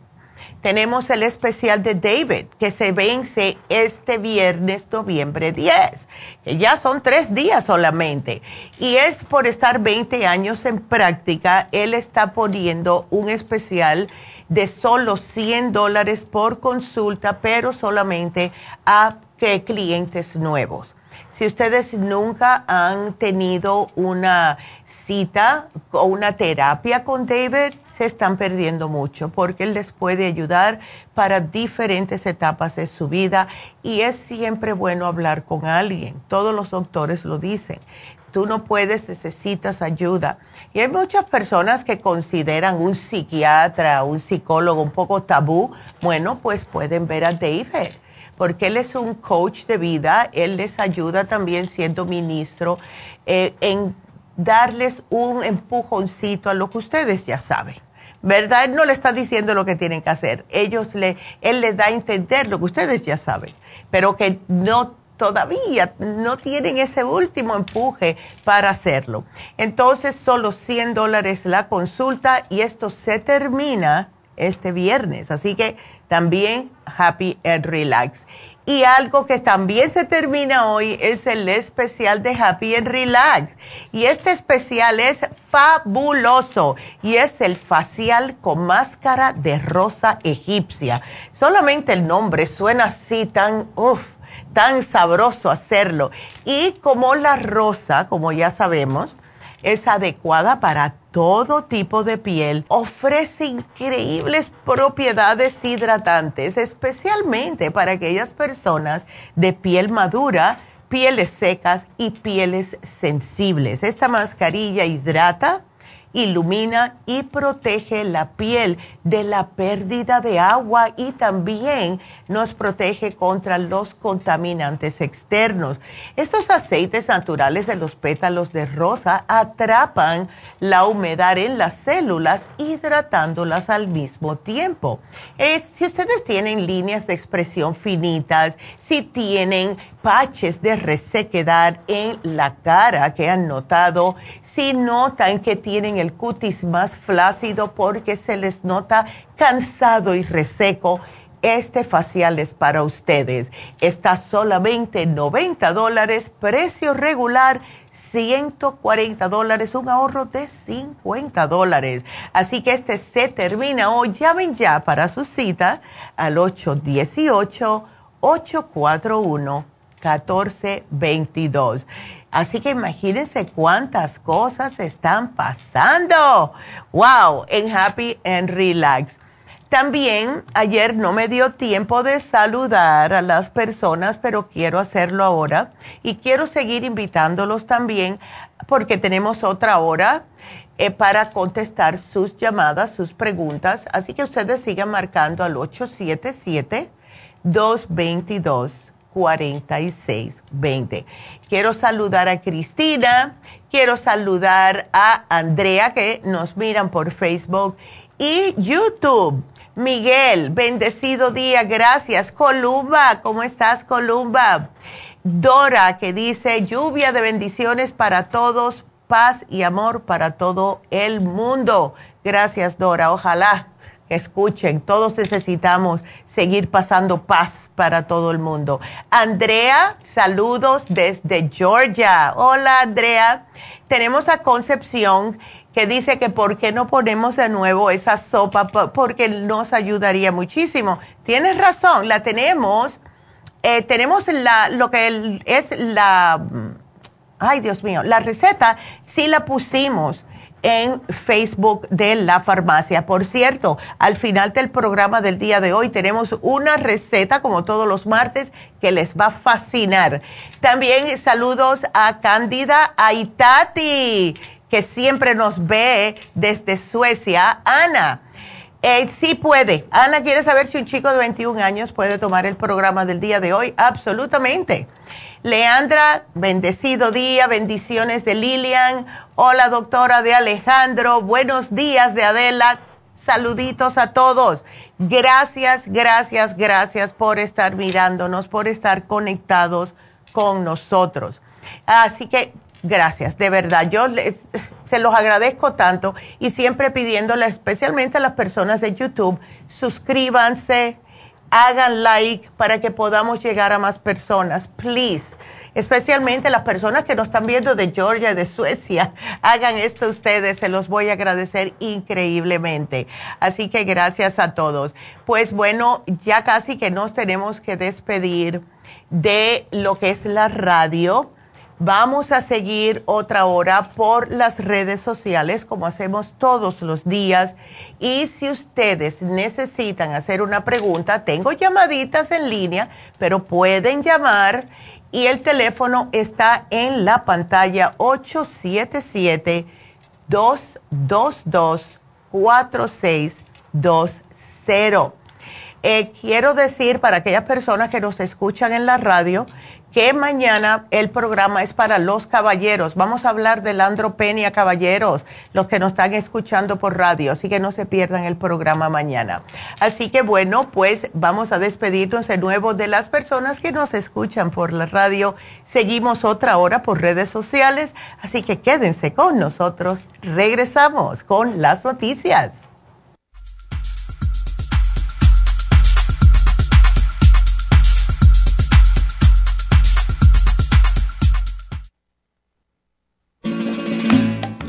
tenemos el especial de David que se vence este viernes, noviembre 10, que ya son tres días solamente. Y es por estar 20 años en práctica, él está poniendo un especial de solo 100 dólares por consulta, pero solamente a clientes nuevos. Si ustedes nunca han tenido una cita o una terapia con David, se están perdiendo mucho porque él les puede ayudar para diferentes etapas de su vida y es siempre bueno hablar con alguien. Todos los doctores lo dicen. Tú no puedes, necesitas ayuda. Y hay muchas personas que consideran un psiquiatra, un psicólogo un poco tabú. Bueno, pues pueden ver a David porque él es un coach de vida, él les ayuda también siendo ministro eh, en darles un empujoncito a lo que ustedes ya saben. ¿verdad? Él no le está diciendo lo que tienen que hacer. Ellos le, él les da a entender lo que ustedes ya saben, pero que no todavía no tienen ese último empuje para hacerlo. Entonces, solo 100 dólares la consulta y esto se termina este viernes. Así que también Happy and Relax. Y algo que también se termina hoy es el especial de Happy and Relax. Y este especial es fabuloso y es el facial con máscara de rosa egipcia. Solamente el nombre suena así tan, uff, tan sabroso hacerlo. Y como la rosa, como ya sabemos, es adecuada para todo tipo de piel, ofrece increíbles propiedades hidratantes, especialmente para aquellas personas de piel madura, pieles secas y pieles sensibles. Esta mascarilla hidrata ilumina y protege la piel de la pérdida de agua y también nos protege contra los contaminantes externos. Estos aceites naturales de los pétalos de rosa atrapan la humedad en las células hidratándolas al mismo tiempo. si ustedes tienen líneas de expresión finitas, si tienen paches de resequedad en la cara que han notado, si notan que tienen el cutis más flácido porque se les nota cansado y reseco, este facial es para ustedes. Está solamente 90 dólares, precio regular 140 dólares, un ahorro de 50 dólares. Así que este se termina hoy. Llamen ya para su cita al 818-841. 1422. Así que imagínense cuántas cosas están pasando. ¡Wow! En Happy and Relax. También ayer no me dio tiempo de saludar a las personas, pero quiero hacerlo ahora. Y quiero seguir invitándolos también porque tenemos otra hora eh, para contestar sus llamadas, sus preguntas. Así que ustedes sigan marcando al 877 222 4620. Quiero saludar a Cristina, quiero saludar a Andrea que nos miran por Facebook y YouTube. Miguel, bendecido día, gracias. Columba, ¿cómo estás, Columba? Dora, que dice lluvia de bendiciones para todos, paz y amor para todo el mundo. Gracias, Dora. Ojalá escuchen, todos necesitamos seguir pasando paz para todo el mundo. Andrea, saludos desde Georgia. Hola, Andrea. Tenemos a Concepción que dice que por qué no ponemos de nuevo esa sopa porque nos ayudaría muchísimo. Tienes razón, la tenemos. Eh, tenemos la, lo que es la, ay Dios mío, la receta, sí la pusimos en Facebook de la farmacia. Por cierto, al final del programa del día de hoy tenemos una receta, como todos los martes, que les va a fascinar. También saludos a Cándida Aitati, que siempre nos ve desde Suecia. Ana. Eh, sí puede. Ana quiere saber si un chico de 21 años puede tomar el programa del día de hoy. Absolutamente. Leandra, bendecido día, bendiciones de Lilian. Hola doctora de Alejandro, buenos días de Adela. Saluditos a todos. Gracias, gracias, gracias por estar mirándonos, por estar conectados con nosotros. Así que gracias, de verdad. Yo se los agradezco tanto y siempre pidiéndole especialmente a las personas de YouTube, suscríbanse hagan like para que podamos llegar a más personas, please. Especialmente las personas que nos están viendo de Georgia, de Suecia, hagan esto ustedes, se los voy a agradecer increíblemente. Así que gracias a todos. Pues bueno, ya casi que nos tenemos que despedir de lo que es la radio. Vamos a seguir otra hora por las redes sociales como hacemos todos los días. Y si ustedes necesitan hacer una pregunta, tengo llamaditas en línea, pero pueden llamar y el teléfono está en la pantalla 877-222-4620. Eh, quiero decir para aquellas personas que nos escuchan en la radio, que mañana el programa es para los caballeros. Vamos a hablar de la andropenia, caballeros, los que nos están escuchando por radio, así que no se pierdan el programa mañana. Así que bueno, pues vamos a despedirnos de nuevo de las personas que nos escuchan por la radio. Seguimos otra hora por redes sociales, así que quédense con nosotros. Regresamos con las noticias.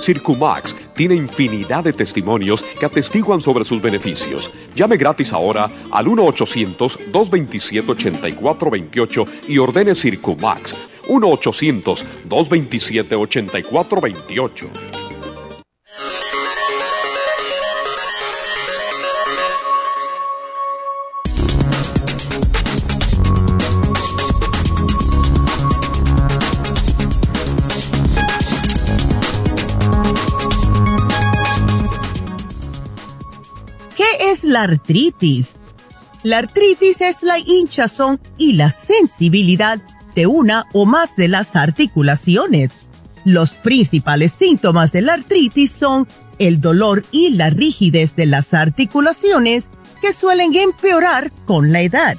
Circumax tiene infinidad de testimonios que atestiguan sobre sus beneficios. Llame gratis ahora al 1-800-227-8428 y ordene Circumax. 1-800-227-8428. La artritis? La artritis es la hinchazón y la sensibilidad de una o más de las articulaciones. Los principales síntomas de la artritis son el dolor y la rigidez de las articulaciones que suelen empeorar con la edad.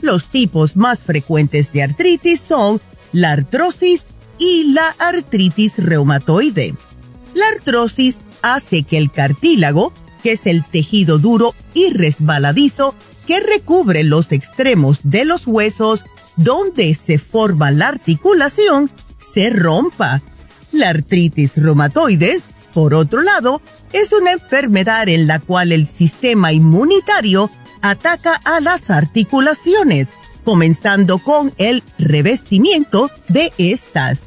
Los tipos más frecuentes de artritis son la artrosis y la artritis reumatoide. La artrosis hace que el cartílago que es el tejido duro y resbaladizo que recubre los extremos de los huesos donde se forma la articulación, se rompa. La artritis reumatoide, por otro lado, es una enfermedad en la cual el sistema inmunitario ataca a las articulaciones, comenzando con el revestimiento de estas.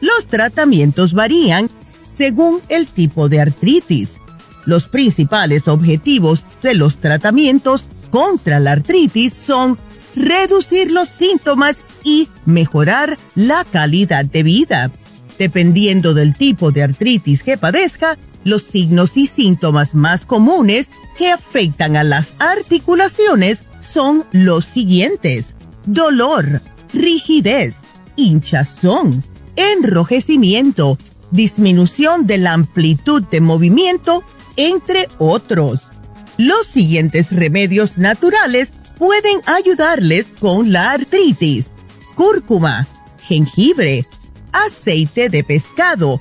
Los tratamientos varían según el tipo de artritis los principales objetivos de los tratamientos contra la artritis son reducir los síntomas y mejorar la calidad de vida. Dependiendo del tipo de artritis que padezca, los signos y síntomas más comunes que afectan a las articulaciones son los siguientes. Dolor, rigidez, hinchazón, enrojecimiento, disminución de la amplitud de movimiento entre otros. Los siguientes remedios naturales pueden ayudarles con la artritis. Cúrcuma, jengibre, aceite de pescado,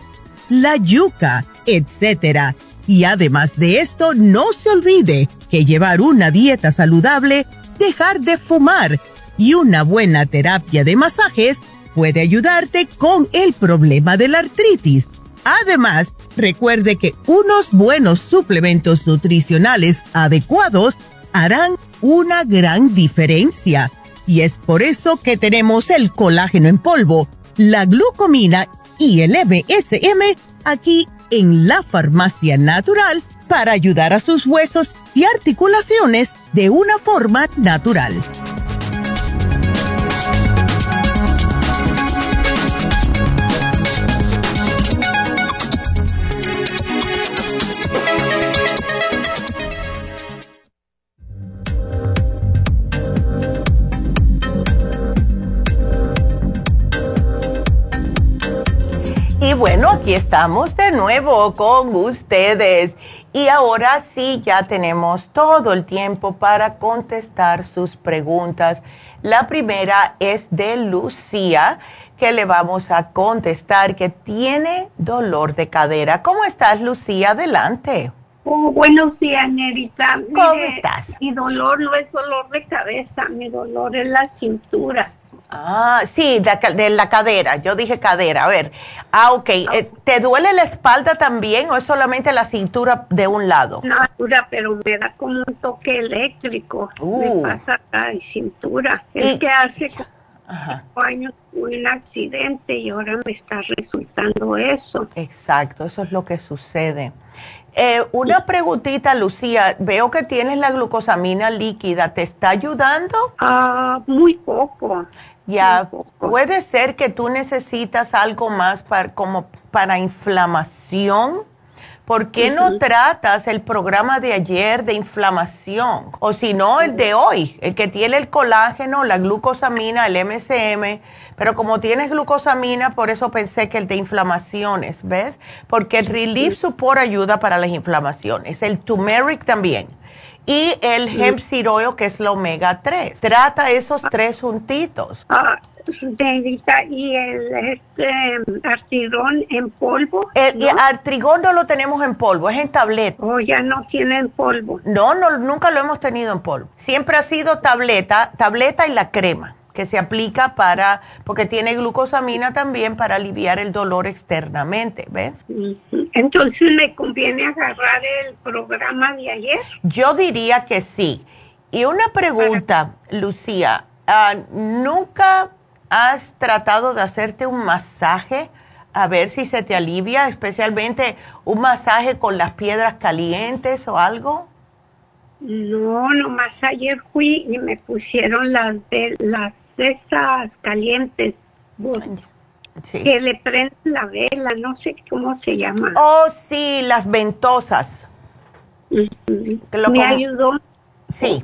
la yuca, etc. Y además de esto, no se olvide que llevar una dieta saludable, dejar de fumar y una buena terapia de masajes puede ayudarte con el problema de la artritis Además, recuerde que unos buenos suplementos nutricionales adecuados harán una gran diferencia. Y es por eso que tenemos el colágeno en polvo, la glucomina y el MSM aquí en la farmacia natural para ayudar a sus huesos y articulaciones de una forma natural. Bueno, aquí estamos de nuevo con ustedes. Y ahora sí, ya tenemos todo el tiempo para contestar sus preguntas. La primera es de Lucía, que le vamos a contestar, que tiene dolor de cadera. ¿Cómo estás, Lucía? Adelante. Oh, buenos días, Nerita. ¿Cómo estás? Mi dolor no es dolor de cabeza, mi dolor es la cintura. Ah, sí, de, la cadera. Yo dije cadera. A ver. Ah, ok. Eh, ¿Te duele la espalda también o es solamente la cintura de un lado? La cintura, pero me da como un toque eléctrico. Me uh. pasa la cintura. Es que hace años tuve un accidente y ahora me está resultando eso. Exacto, eso es lo que sucede. Eh, una preguntita, Lucía. Veo que tienes la glucosamina líquida. ¿Te está ayudando? Ah, muy poco. Ya, puede ser que tú necesitas algo más para, como para inflamación. ¿Por qué no tratas el programa de ayer de inflamación? O si no, el de hoy, el que tiene el colágeno, la glucosamina, el MSM. Pero como tienes glucosamina, por eso pensé que el de inflamaciones, ¿ves? Porque el Relief Support ayuda para las inflamaciones. El turmeric también y el hemp oil, que es la omega 3. Trata esos tres juntitos. Ah, ¿y el este, artrigón en polvo? El, artrigón no lo tenemos en polvo, es en tableta. ¿O oh, ya no tiene en polvo? No, no, nunca lo hemos tenido en polvo. Siempre ha sido tableta, tableta y la crema que se aplica para, porque tiene glucosamina también para aliviar el dolor externamente, ¿ves? Entonces, ¿me conviene agarrar el programa de ayer? Yo diría que sí. Y una pregunta, Lucía, ah, ¿nunca has tratado de hacerte un masaje a ver si se te alivia, especialmente un masaje con las piedras calientes o algo? No, nomás ayer fui y me pusieron las de las esas calientes que le prenden la vela, no sé cómo se llama. Oh, sí, las ventosas. Me ayudó. Sí.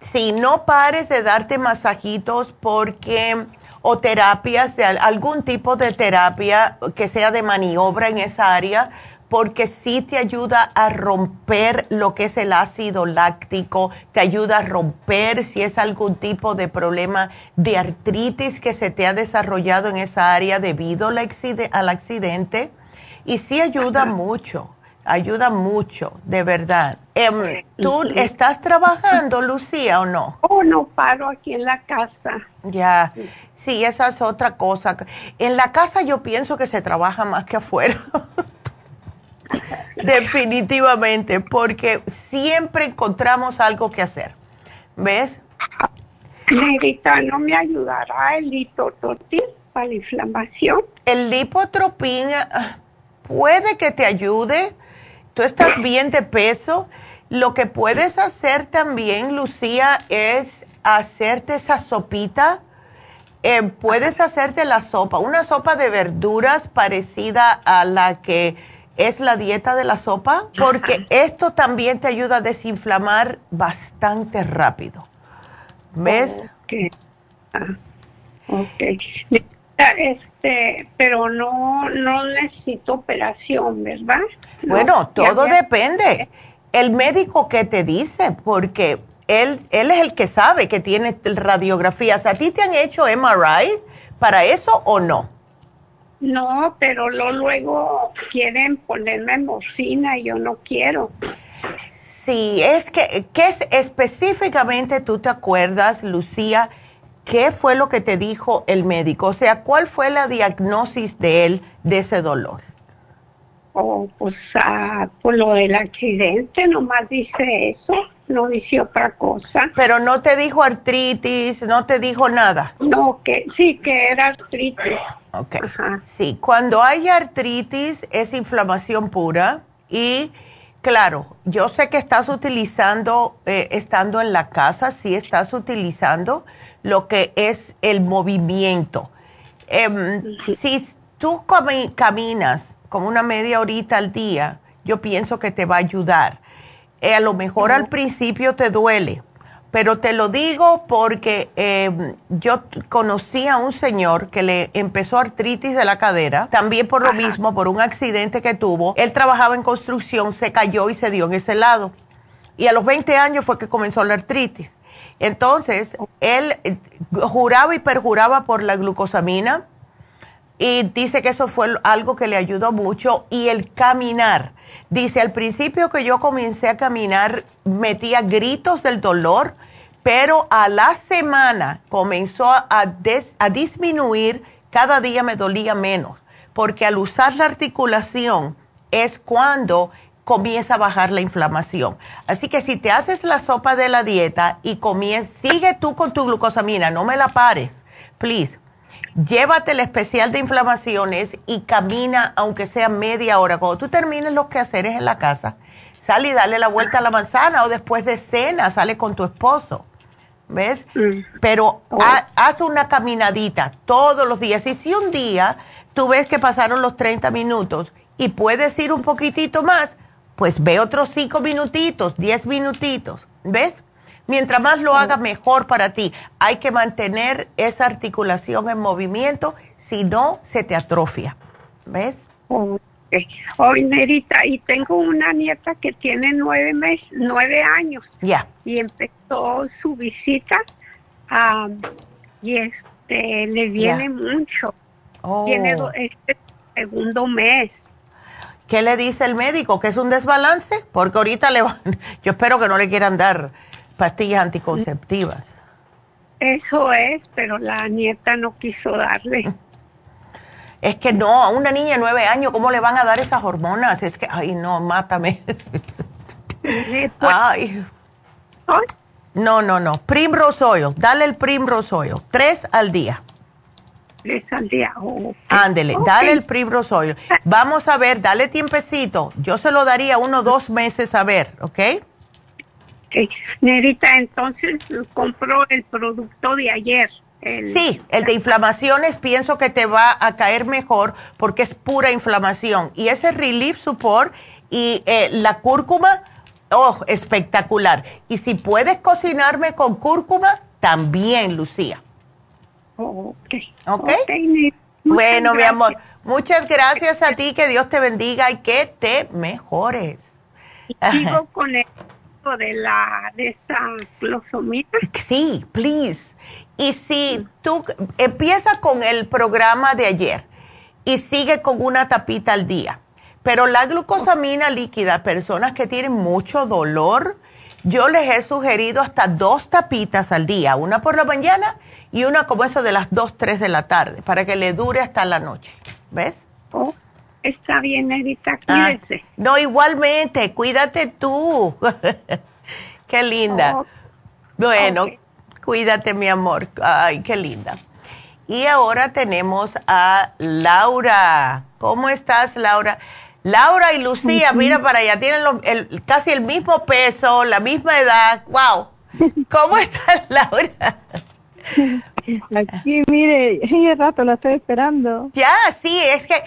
Sí, no pares de darte masajitos porque o terapias de algún tipo de terapia que sea de maniobra en esa área porque sí te ayuda a romper lo que es el ácido láctico, te ayuda a romper si es algún tipo de problema de artritis que se te ha desarrollado en esa área debido al, accidente. Y sí ayuda mucho, ayuda mucho, de verdad. Em, ¿Tú estás trabajando, Lucía, o no? Oh, no paro aquí en la casa. Ya, sí, esa es otra cosa. En la casa yo pienso que se trabaja más que afuera. Definitivamente, porque siempre encontramos algo que hacer. ¿Ves? Negrita, ¿no me ayudará el lipotropín para la inflamación? El lipotropín ah, puede que te ayude. Tú estás bien de peso. Lo que puedes hacer también, Lucía, es hacerte esa sopita. Eh, puedes hacerte la sopa, una sopa de verduras parecida a la que es la dieta de la sopa, porque esto también te ayuda a desinflamar bastante rápido. ¿Ves? Ok. Ah, okay. Este, pero no, no necesito operación, ¿verdad? Bueno, todo depende. El médico que te dice, porque él, él es el que sabe que tiene radiografías. ¿A ti te han hecho MRI para eso o no? No, pero luego quieren ponerme morfina y yo no quiero. Sí, es que, ¿qué es específicamente tú te acuerdas, Lucía? ¿Qué fue lo que te dijo el médico? O sea, ¿cuál fue la diagnosis de él de ese dolor? Oh, pues ah, por lo del accidente, nomás dice eso no dice otra cosa. Pero no te dijo artritis, no te dijo nada. No, que sí, que era artritis. Ok. Sí, cuando hay artritis es inflamación pura y claro, yo sé que estás utilizando, eh, estando en la casa, sí estás utilizando lo que es el movimiento. Em, si tú caminas como una media horita al día, yo pienso que te va a ayudar eh, a lo mejor al principio te duele, pero te lo digo porque eh, yo conocí a un señor que le empezó artritis de la cadera, también por lo mismo, por un accidente que tuvo. Él trabajaba en construcción, se cayó y se dio en ese lado. Y a los 20 años fue que comenzó la artritis. Entonces, él eh, juraba y perjuraba por la glucosamina y dice que eso fue algo que le ayudó mucho y el caminar Dice, al principio que yo comencé a caminar, metía gritos del dolor, pero a la semana comenzó a, disminuir, cada día me dolía menos, porque al usar la articulación es cuando comienza a bajar la inflamación. Así que si te haces la sopa de la dieta y comienzas, sigue tú con tu glucosamina, no me la pares please, llévate el especial de inflamaciones y camina aunque sea media hora. Cuando tú termines los quehaceres en la casa, sale y dale la vuelta a la manzana o después de cena, sale con tu esposo. ¿Ves? Mm. Pero oh. haz una caminadita todos los días. Y si un día tú ves que pasaron los 30 minutos y puedes ir un poquitito más, pues ve otros 5 minutitos, 10 minutitos. ¿Ves? Mientras más lo haga, mejor para ti. Hay que mantener esa articulación en movimiento, si no, se te atrofia. ¿Ves? Hoy, Nerita, y tengo una nieta que tiene nueve meses, nueve años. Ya. Y empezó su visita y este le viene mucho. Tiene oh. este segundo mes. ¿Qué le dice el médico? ¿Que es un desbalance? Porque ahorita le van, yo espero que no le quieran dar pastillas anticonceptivas. Eso es, pero la nieta no quiso darle. Es que no, a una niña de nueve años, ¿cómo le van a dar esas hormonas? Es que, ay, no, mátame. Pues. ay. No, no, no. Primrose oil, dale el primrose oil, tres al día. Tres al día, Ándele, dale el primrose oil. Vamos a ver, dale tiempecito. Yo se lo daría uno o dos meses a ver, ¿ok? Nerita, entonces compró el producto de ayer. Sí, el de inflamaciones pienso que te va a caer mejor porque es pura inflamación. Y ese Relief Support y eh, la cúrcuma, oh, espectacular. Y si puedes cocinarme con cúrcuma, también, Lucía. ok. Ok. bueno, mi amor, muchas gracias a ti, que Dios te bendiga y que te mejores. Y sigo con el de la de closomía? Sí, please. Y si tú empieza con el programa de ayer y sigue con una tapita al día, pero la glucosamina líquida, personas que tienen mucho dolor, yo les he sugerido hasta dos tapitas al día, una por la mañana y una como eso de las 2, 3 de la tarde, para que le dure hasta la noche. ¿Ves? Oh, Está bien, Edita, ah, cuídese. no, igualmente, cuídate tú. qué linda. Oh, bueno, cuídate, mi amor. Ay, qué linda. Y ahora tenemos a Laura. ¿Cómo estás, Laura? Laura y Lucía, mira para allá, tienen casi el mismo peso, la misma edad. ¡Wow! ¿Cómo estás, Laura? Aquí, mire, hace rato la estoy esperando. Ya, sí, es que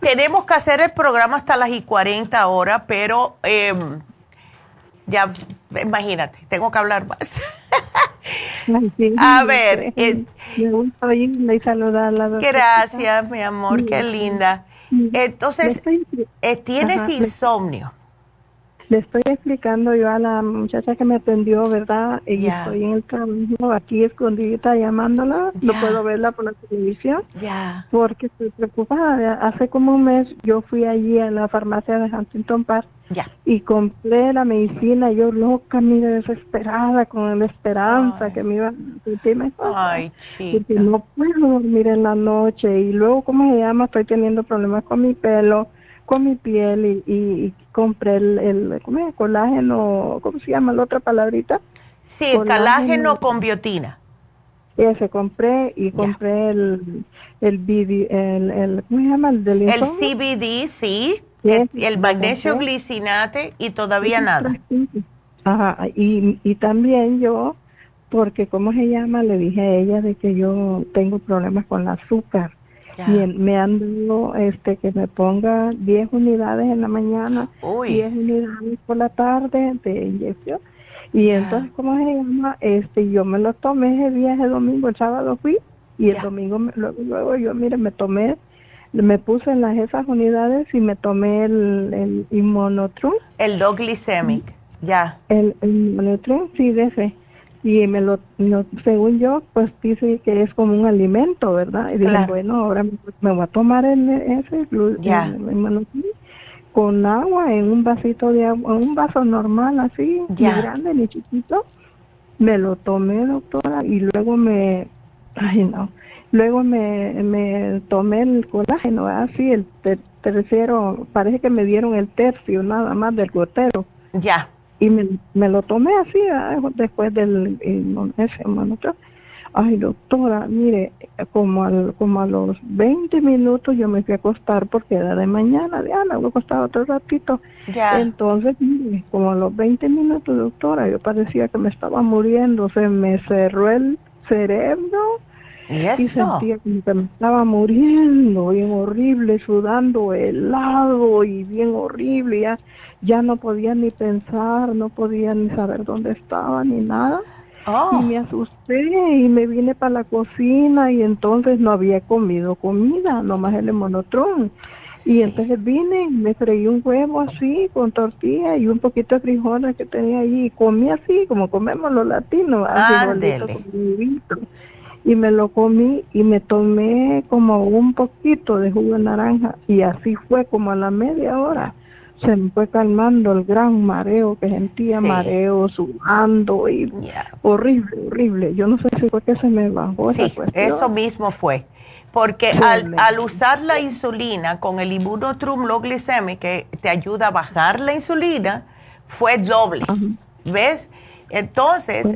tenemos que hacer el programa hasta las y 40 horas, pero em, ya, imagínate, tengo que hablar más. a ver. Eh, me gusta oírla y saludarla. Gracias, mi amor, qué linda. Entonces, eh, ¿tienes insomnio? Le estoy explicando yo a la muchacha que me atendió, ¿verdad? Y estoy en el trabajo aquí escondida llamándola, no puedo verla por la televisión, porque estoy preocupada. Hace como un mes yo fui allí a la farmacia de Huntington Park y compré la medicina, yo loca, mira, desesperada, con la esperanza que me iba a sentir mejor. Ay, Porque no puedo dormir en la noche y luego, ¿cómo se llama? Estoy teniendo problemas con mi pelo con mi piel y, compré el, el ¿cómo es? colágeno, ¿cómo se llama la otra palabrita? Sí, el colágeno con biotina. Ese compré y compré el, el, el, el, ¿cómo se llama? El, del el CBD, sí, el, magnesio glicinate y todavía nada. Ajá, y, y también yo, porque ¿cómo se llama? Le dije a ella de que yo tengo problemas con el azúcar y me han dado este, que me ponga 10 unidades en la mañana, 10 unidades por la tarde de inyección. Y entonces, ¿cómo se llama? Este, yo me lo tomé ese día, ese domingo, el sábado fui, y el domingo, luego, luego yo, mire, me tomé, me puse en las esas unidades y me tomé el, el inmonotrum. El doglicemic, ya. El, el inmonotrum, sí, de ese y me lo, según yo, pues dice que es como un alimento, ¿verdad? Y dije, bueno, ahora me, voy a tomar el, ese con agua en un vasito de agua, un vaso normal así, ni grande ni chiquito. Me lo tomé, doctora, y luego me, ay no, luego me, me tomé el colágeno, así, el tercero, parece que me dieron el tercio nada más del gotero. Ya y me, me lo tomé así después del ese Ay, doctora, mire, como, al, como a los 20 minutos yo me fui a acostar porque era de mañana, de Ana, me acostaba otro ratito. Entonces, mire, como a los 20 minutos, doctora, yo parecía que me estaba muriendo, se me cerró el cerebro ¿Y, sentía como que me estaba muriendo, bien horrible, sudando helado y bien horrible, ya, ya no podía ni pensar, no podía ni saber dónde estaba ni nada. Y me asusté y me vine para la cocina y entonces no había comido comida, nomás el monotrón. Y entonces vine y me freí un huevo así con tortilla y un poquito de frijoles que tenía ahí. Y comí así como comemos los latinos, así y me lo comí y me tomé como un poquito de jugo de naranja. Y así fue como a la media hora se me fue calmando el gran mareo que sentía, mareo, sudando y horrible, horrible. Yo no sé si fue que se me bajó sí, Eso mismo fue. Porque al, al, usar la insulina con el inmunotrum low que te ayuda a bajar la insulina, fue doble. ¿Ves? Entonces,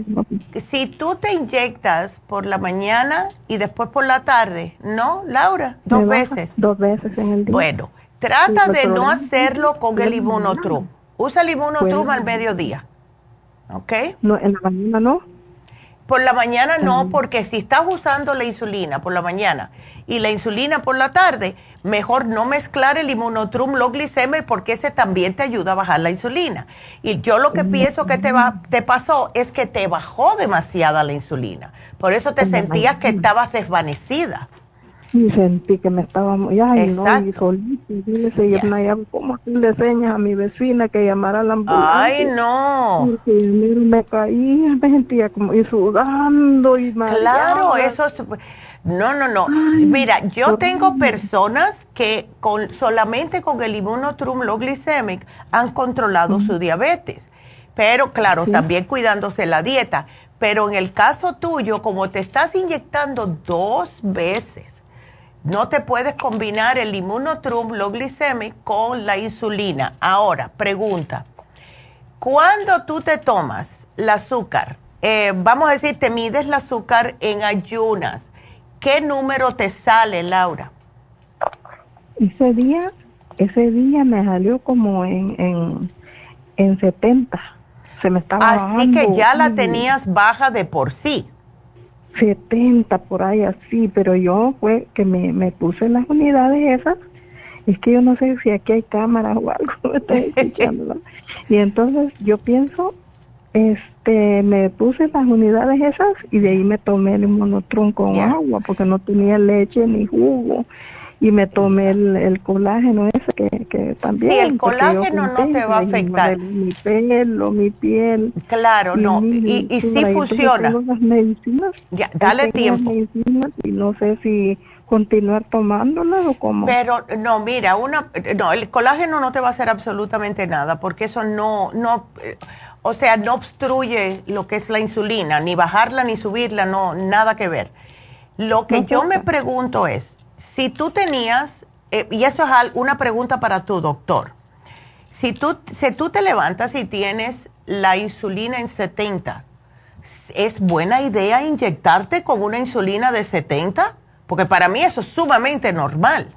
si tú te inyectas por la mañana y después por la tarde, ¿no, Laura? Dos veces. Dos veces en el día. Bueno, trata de no hacerlo con el inmunotrum. Usa el inmunotrum al mediodía. ¿Ok? No, en la mañana no. Por la mañana no, porque si estás usando la insulina por la mañana y la insulina por la tarde, mejor no mezclar el inmunotrum low glicemia porque ese también te ayuda a bajar la insulina. Y yo lo que pienso que te, va, te pasó es que te bajó demasiada la insulina. Por eso te sentías que estabas desvanecida. Y sentí que me estaba muy, ay no, y solita, y yeah. ¿cómo le señas a mi vecina que llamara a la ambulancia? Ay, no. Porque me caía, me sentía como y sudando y Claro, eso es no, no, no. Mira, yo tengo personas que con solamente con el inmunotrum low glycemic han controlado su diabetes. Pero claro, también cuidándose la dieta. Pero en el caso tuyo, como te estás inyectando dos veces, no te puedes combinar el inmunotrum low glycemic con la insulina. Ahora, pregunta. Cuando tú te tomas el azúcar, eh, vamos a decir, te mides el azúcar en ayunas, ¿Qué número te sale, Laura? Ese día, ese día me salió como en, en, en 70. Se me estaba Así que ya la tenías baja de por sí. 70 por ahí así, pero yo fue que me, me puse las unidades esas. Es que yo no sé si aquí hay cámaras o algo, y entonces yo pienso este, me puse las unidades esas y de ahí me tomé el monotron con agua porque no tenía leche ni jugo y me tomé el, colágeno ese que, que, también. Sí, el colágeno no te va a afectar. Mi pelo, mi piel. Claro, no. Y, y, sí funciona. las medicinas. Ya, dale tiempo. y no sé si continuar tomándolas o cómo. Pero no, mira, una, no, el colágeno no te va a hacer absolutamente nada porque eso no, no o sea, no obstruye lo que es la insulina, ni bajarla ni subirla, no, nada que ver. Lo que yo me pregunto es, si tú tenías, eh, y eso es una pregunta para tu doctor, si tú, si tú te levantas y tienes la insulina en 70, ¿es buena idea inyectarte con una insulina de 70? Porque para mí eso es sumamente normal,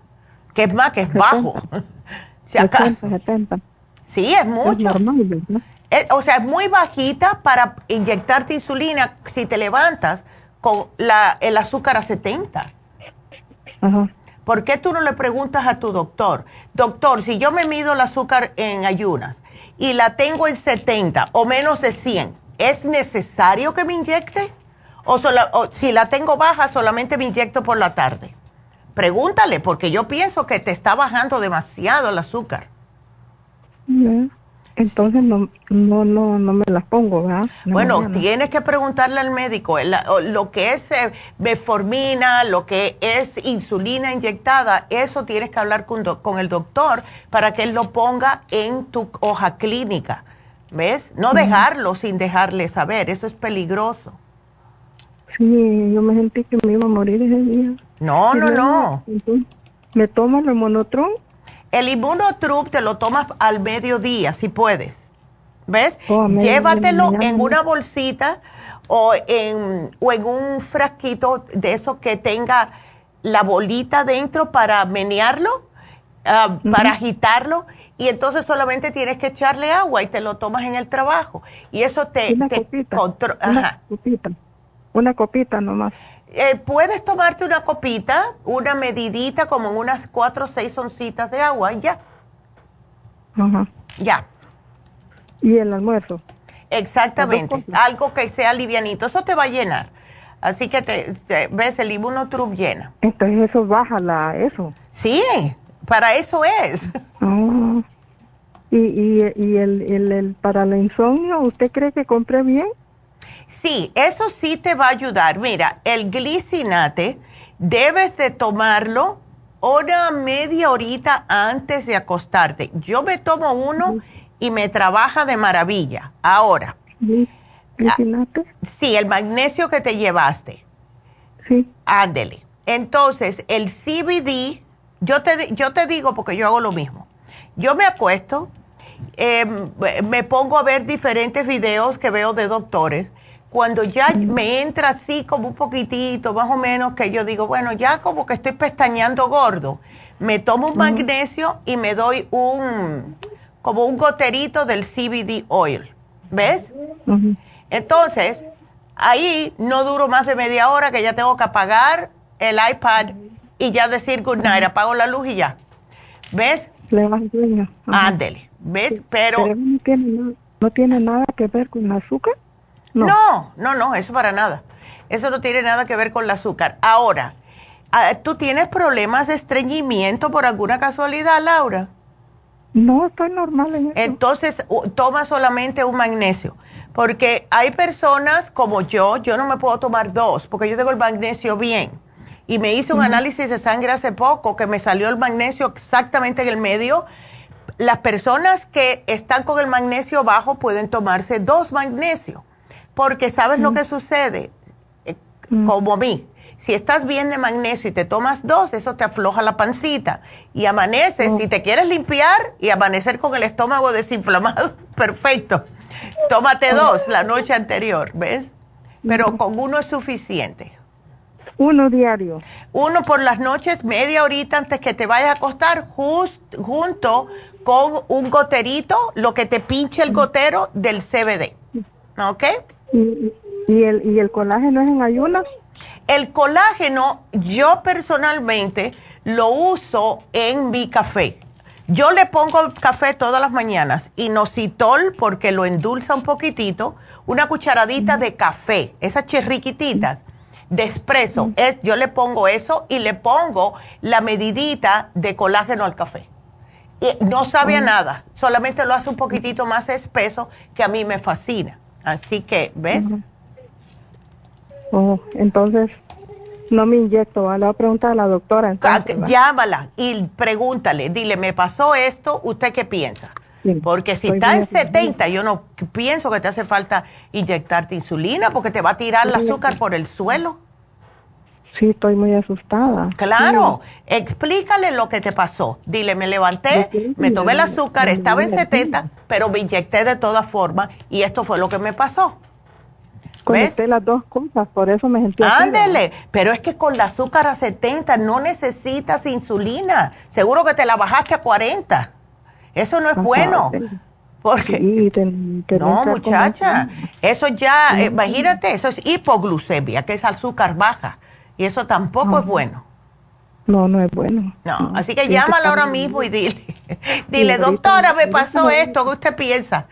que es más, que es bajo. si acaso. 70. Sí, es mucho. Es normal, eh, o sea, es muy bajita para inyectarte insulina si te levantas con la, el azúcar a 70. ¿Por qué tú no le preguntas a tu doctor, doctor, si yo me mido el azúcar en ayunas y la tengo en 70 o menos de 100, ¿es necesario que me inyecte? O, si la tengo baja, solamente me inyecto por la tarde. Pregúntale, porque yo pienso que te está bajando demasiado el azúcar. Entonces no, no, no, no me las pongo, ¿verdad? bueno, tienes que preguntarle al médico. lo que es eh, beformina, lo que es insulina inyectada, eso tienes que hablar con, con, el doctor para que él lo ponga en tu hoja clínica. ¿Ves? No dejarlo sin dejarle saber, eso es peligroso. Sí, yo me sentí que me iba a morir ese día. No, no, no. ¿Me tomo el monotrón? El inmunotrup te lo tomas al mediodía, si puedes. ¿Ves? Oh, Llévatelo en una bolsita o en, o en un frasquito de eso que tenga la bolita dentro para menearlo, ah, para agitarlo, y entonces solamente tienes que echarle agua y te lo tomas en el trabajo. Y eso te, una Una copita, una copita nomás. Eh, puedes tomarte una copita, una medidita como en unas cuatro o seis oncitas de agua y ya. Ajá. Ya. ¿Y el almuerzo? Exactamente, algo que sea livianito, eso te va a llenar. Así que te, ves el inmunotrup llena. Entonces eso baja la eso. Sí, para eso es. Ah. ¿Y, y, y el, el, el, para el insomnio, usted cree que compré bien? Sí, eso sí te va a ayudar. Mira, el glicinate debes de tomarlo una media horita antes de acostarte. Yo me tomo uno y me trabaja de maravilla. Ahora. ¿Glicinate? Sí, el magnesio que te llevaste. Sí. Ándele. Entonces, el CBD, yo te, yo te digo porque yo hago lo mismo. Yo me acuesto, em, me pongo a ver diferentes videos que veo de doctores cuando ya me entra así como un poquitito, más o menos, que yo digo, bueno, ya como que estoy pestañeando gordo, me tomo un magnesio y me doy un, como un goterito del CBD oil, ¿ves? Entonces, ahí no duro más de media hora que ya tengo que apagar el iPad y ya decir good night, apago la luz y ya. ¿Ves? Le va sueño. Ándele, ¿ves? Pero... no, tiene, no tiene nada que ver con el azúcar. No. no, no, eso para nada. Eso no tiene nada que ver con el azúcar. Ahora, ah, ¿tú tienes problemas de estreñimiento por alguna casualidad, Laura? No, estoy normal en eso. Entonces, toma solamente un magnesio. Porque hay personas como yo, yo no me puedo tomar dos, porque yo tengo el magnesio bien. Y me hice un análisis de sangre hace poco que me salió el magnesio exactamente en el medio. Las personas que están con el magnesio bajo pueden tomarse dos magnesios porque sabes lo que sucede, eh, mm. como a mí. Si estás bien de magnesio y te tomas dos, eso te afloja la pancita. Y amaneces, oh. si te quieres limpiar y amanecer con el estómago desinflamado, perfecto. Tómate dos la noche anterior, ¿ves? Pero con uno es suficiente. Uno diario. Uno por las noches, media horita antes que te vayas a acostar, junto con un goterito, lo que te pinche el gotero del CBD. ¿Ok? ¿Y, el, ¿Y el colágeno es en ayunas? El colágeno, yo personalmente lo uso en mi café. Yo le pongo café todas las mañanas, inositol porque lo endulza un poquitito, una cucharadita de café, esas chirriquititas de espresso. Es, yo le pongo eso y le pongo la medidita de colágeno al café. Y no sabe nada, solamente lo hace un poquitito más espeso que a mí me fascina. Así que, ¿ves? Oh, entonces, no me inyecto. Le voy a preguntar a la doctora. Ah, llámala y pregúntale, dile, me pasó esto, ¿usted qué piensa? porque si está en 70, yo no pienso que te hace falta inyectarte insulina porque te va a tirar el azúcar por el suelo. Sí, estoy muy asustada. Claro, explícale lo que te pasó. Dile, me levanté, me tomé el azúcar, estaba en 70, pero me inyecté de todas formas y esto fue lo que me pasó. Conecté las dos cosas, por eso me sentí Ándele, pero es que con el azúcar a 70 no necesitas insulina. Seguro que te la bajaste a 40. Eso no es bueno. Porque, no, muchacha, eso ya, imagínate, eso es hipoglucemia, que es azúcar baja. Y eso tampoco es bueno. No, no es bueno. No, así que llámala ahora mismo y dile, dile, doctora, me pasó esto, ¿qué usted piensa?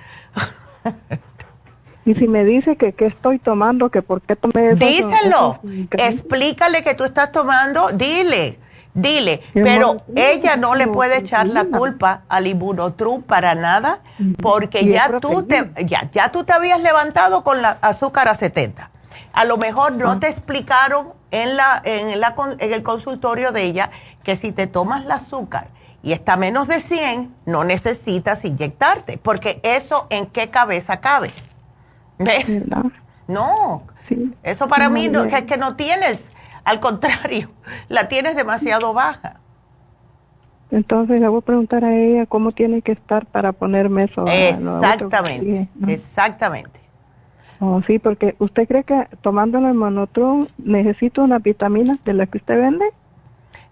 Y si me dice que qué estoy tomando, que por qué tomé eso. Díselo, explícale que tú estás tomando, dile, dile. Pero ella no le puede echar la culpa al Ibunotru para nada, porque ya tú, te, ya, ya tú te habías levantado con la azúcar a 70. A lo mejor no ah. te explicaron en, la, en, la, en el consultorio de ella que si te tomas el azúcar y está menos de 100, no necesitas inyectarte, porque eso en qué cabeza cabe. ¿Ves? No, eso para mí no, es que no tienes, al contrario, la tienes demasiado baja. Entonces le voy a preguntar a ella cómo tiene que estar para ponerme eso. Exactamente, exactamente. Oh, sí, porque usted cree que tomando el monotron necesito unas vitaminas de las que usted vende.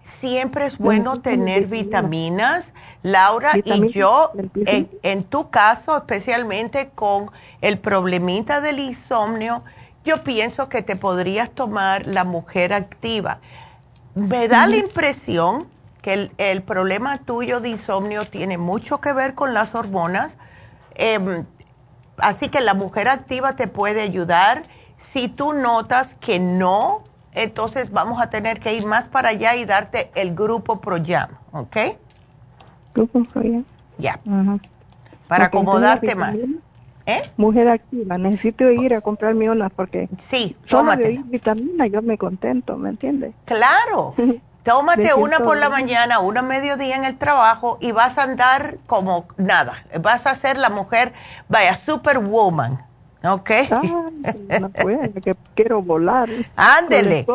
Siempre es bueno tener vitaminas, Laura, y yo, en, en, tu caso, especialmente con el problemita del insomnio, yo pienso que te podrías tomar la mujer activa. Me da la impresión que el, problema tuyo de insomnio tiene mucho que ver con las hormonas. Em, así que la mujer activa te puede ayudar. Si tú notas que no, entonces vamos a tener que ir más para allá y darte el grupo ProYam, ¿ok? Grupo ProYam. Ya. Para acomodarte más. ¿Eh? Mujer activa, necesito ir a comprarme unas porque sí, solo de vitamina yo me contento, ¿me entiendes? Claro. Tómate una por la mañana, una a mediodía en el trabajo y vas a andar como nada. Vas a ser la mujer, vaya, superwoman. ¿Ok? no puede, que quiero volar. Ándele.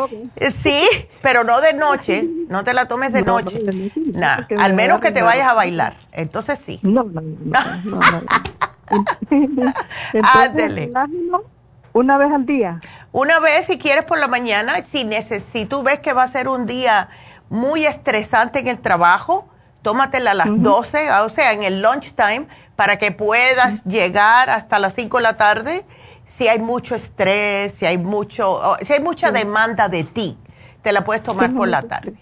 Sí, pero no de noche. No te la tomes de noche. Nada, al menos que te vayas a bailar. Entonces sí. No, no, no. Ándele. Una vez al día. Una vez si quieres por la mañana, si, si tú ves que va a ser un día muy estresante en el trabajo, tómatela a las 12, o sea, en el lunchtime, para que puedas llegar hasta las 5 de la tarde. Si hay mucho estrés, si hay mucho, si hay mucha demanda de ti, te la puedes tomar por la tarde.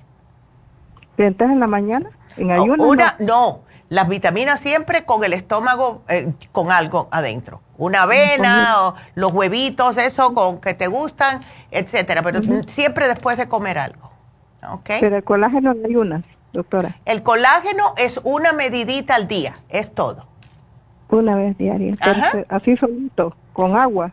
¿Piensas en la mañana? ¿En ayuno? Una, no, las vitaminas siempre con el estómago, eh, con algo adentro. Una avena o los huevitos, eso con que te gustan, etcétera. Pero siempre después de comer algo. ¿okay? Pero el colágeno no hay una, doctora. El colágeno es una medidita al día, es todo. Una vez diaria. Así solito, con agua.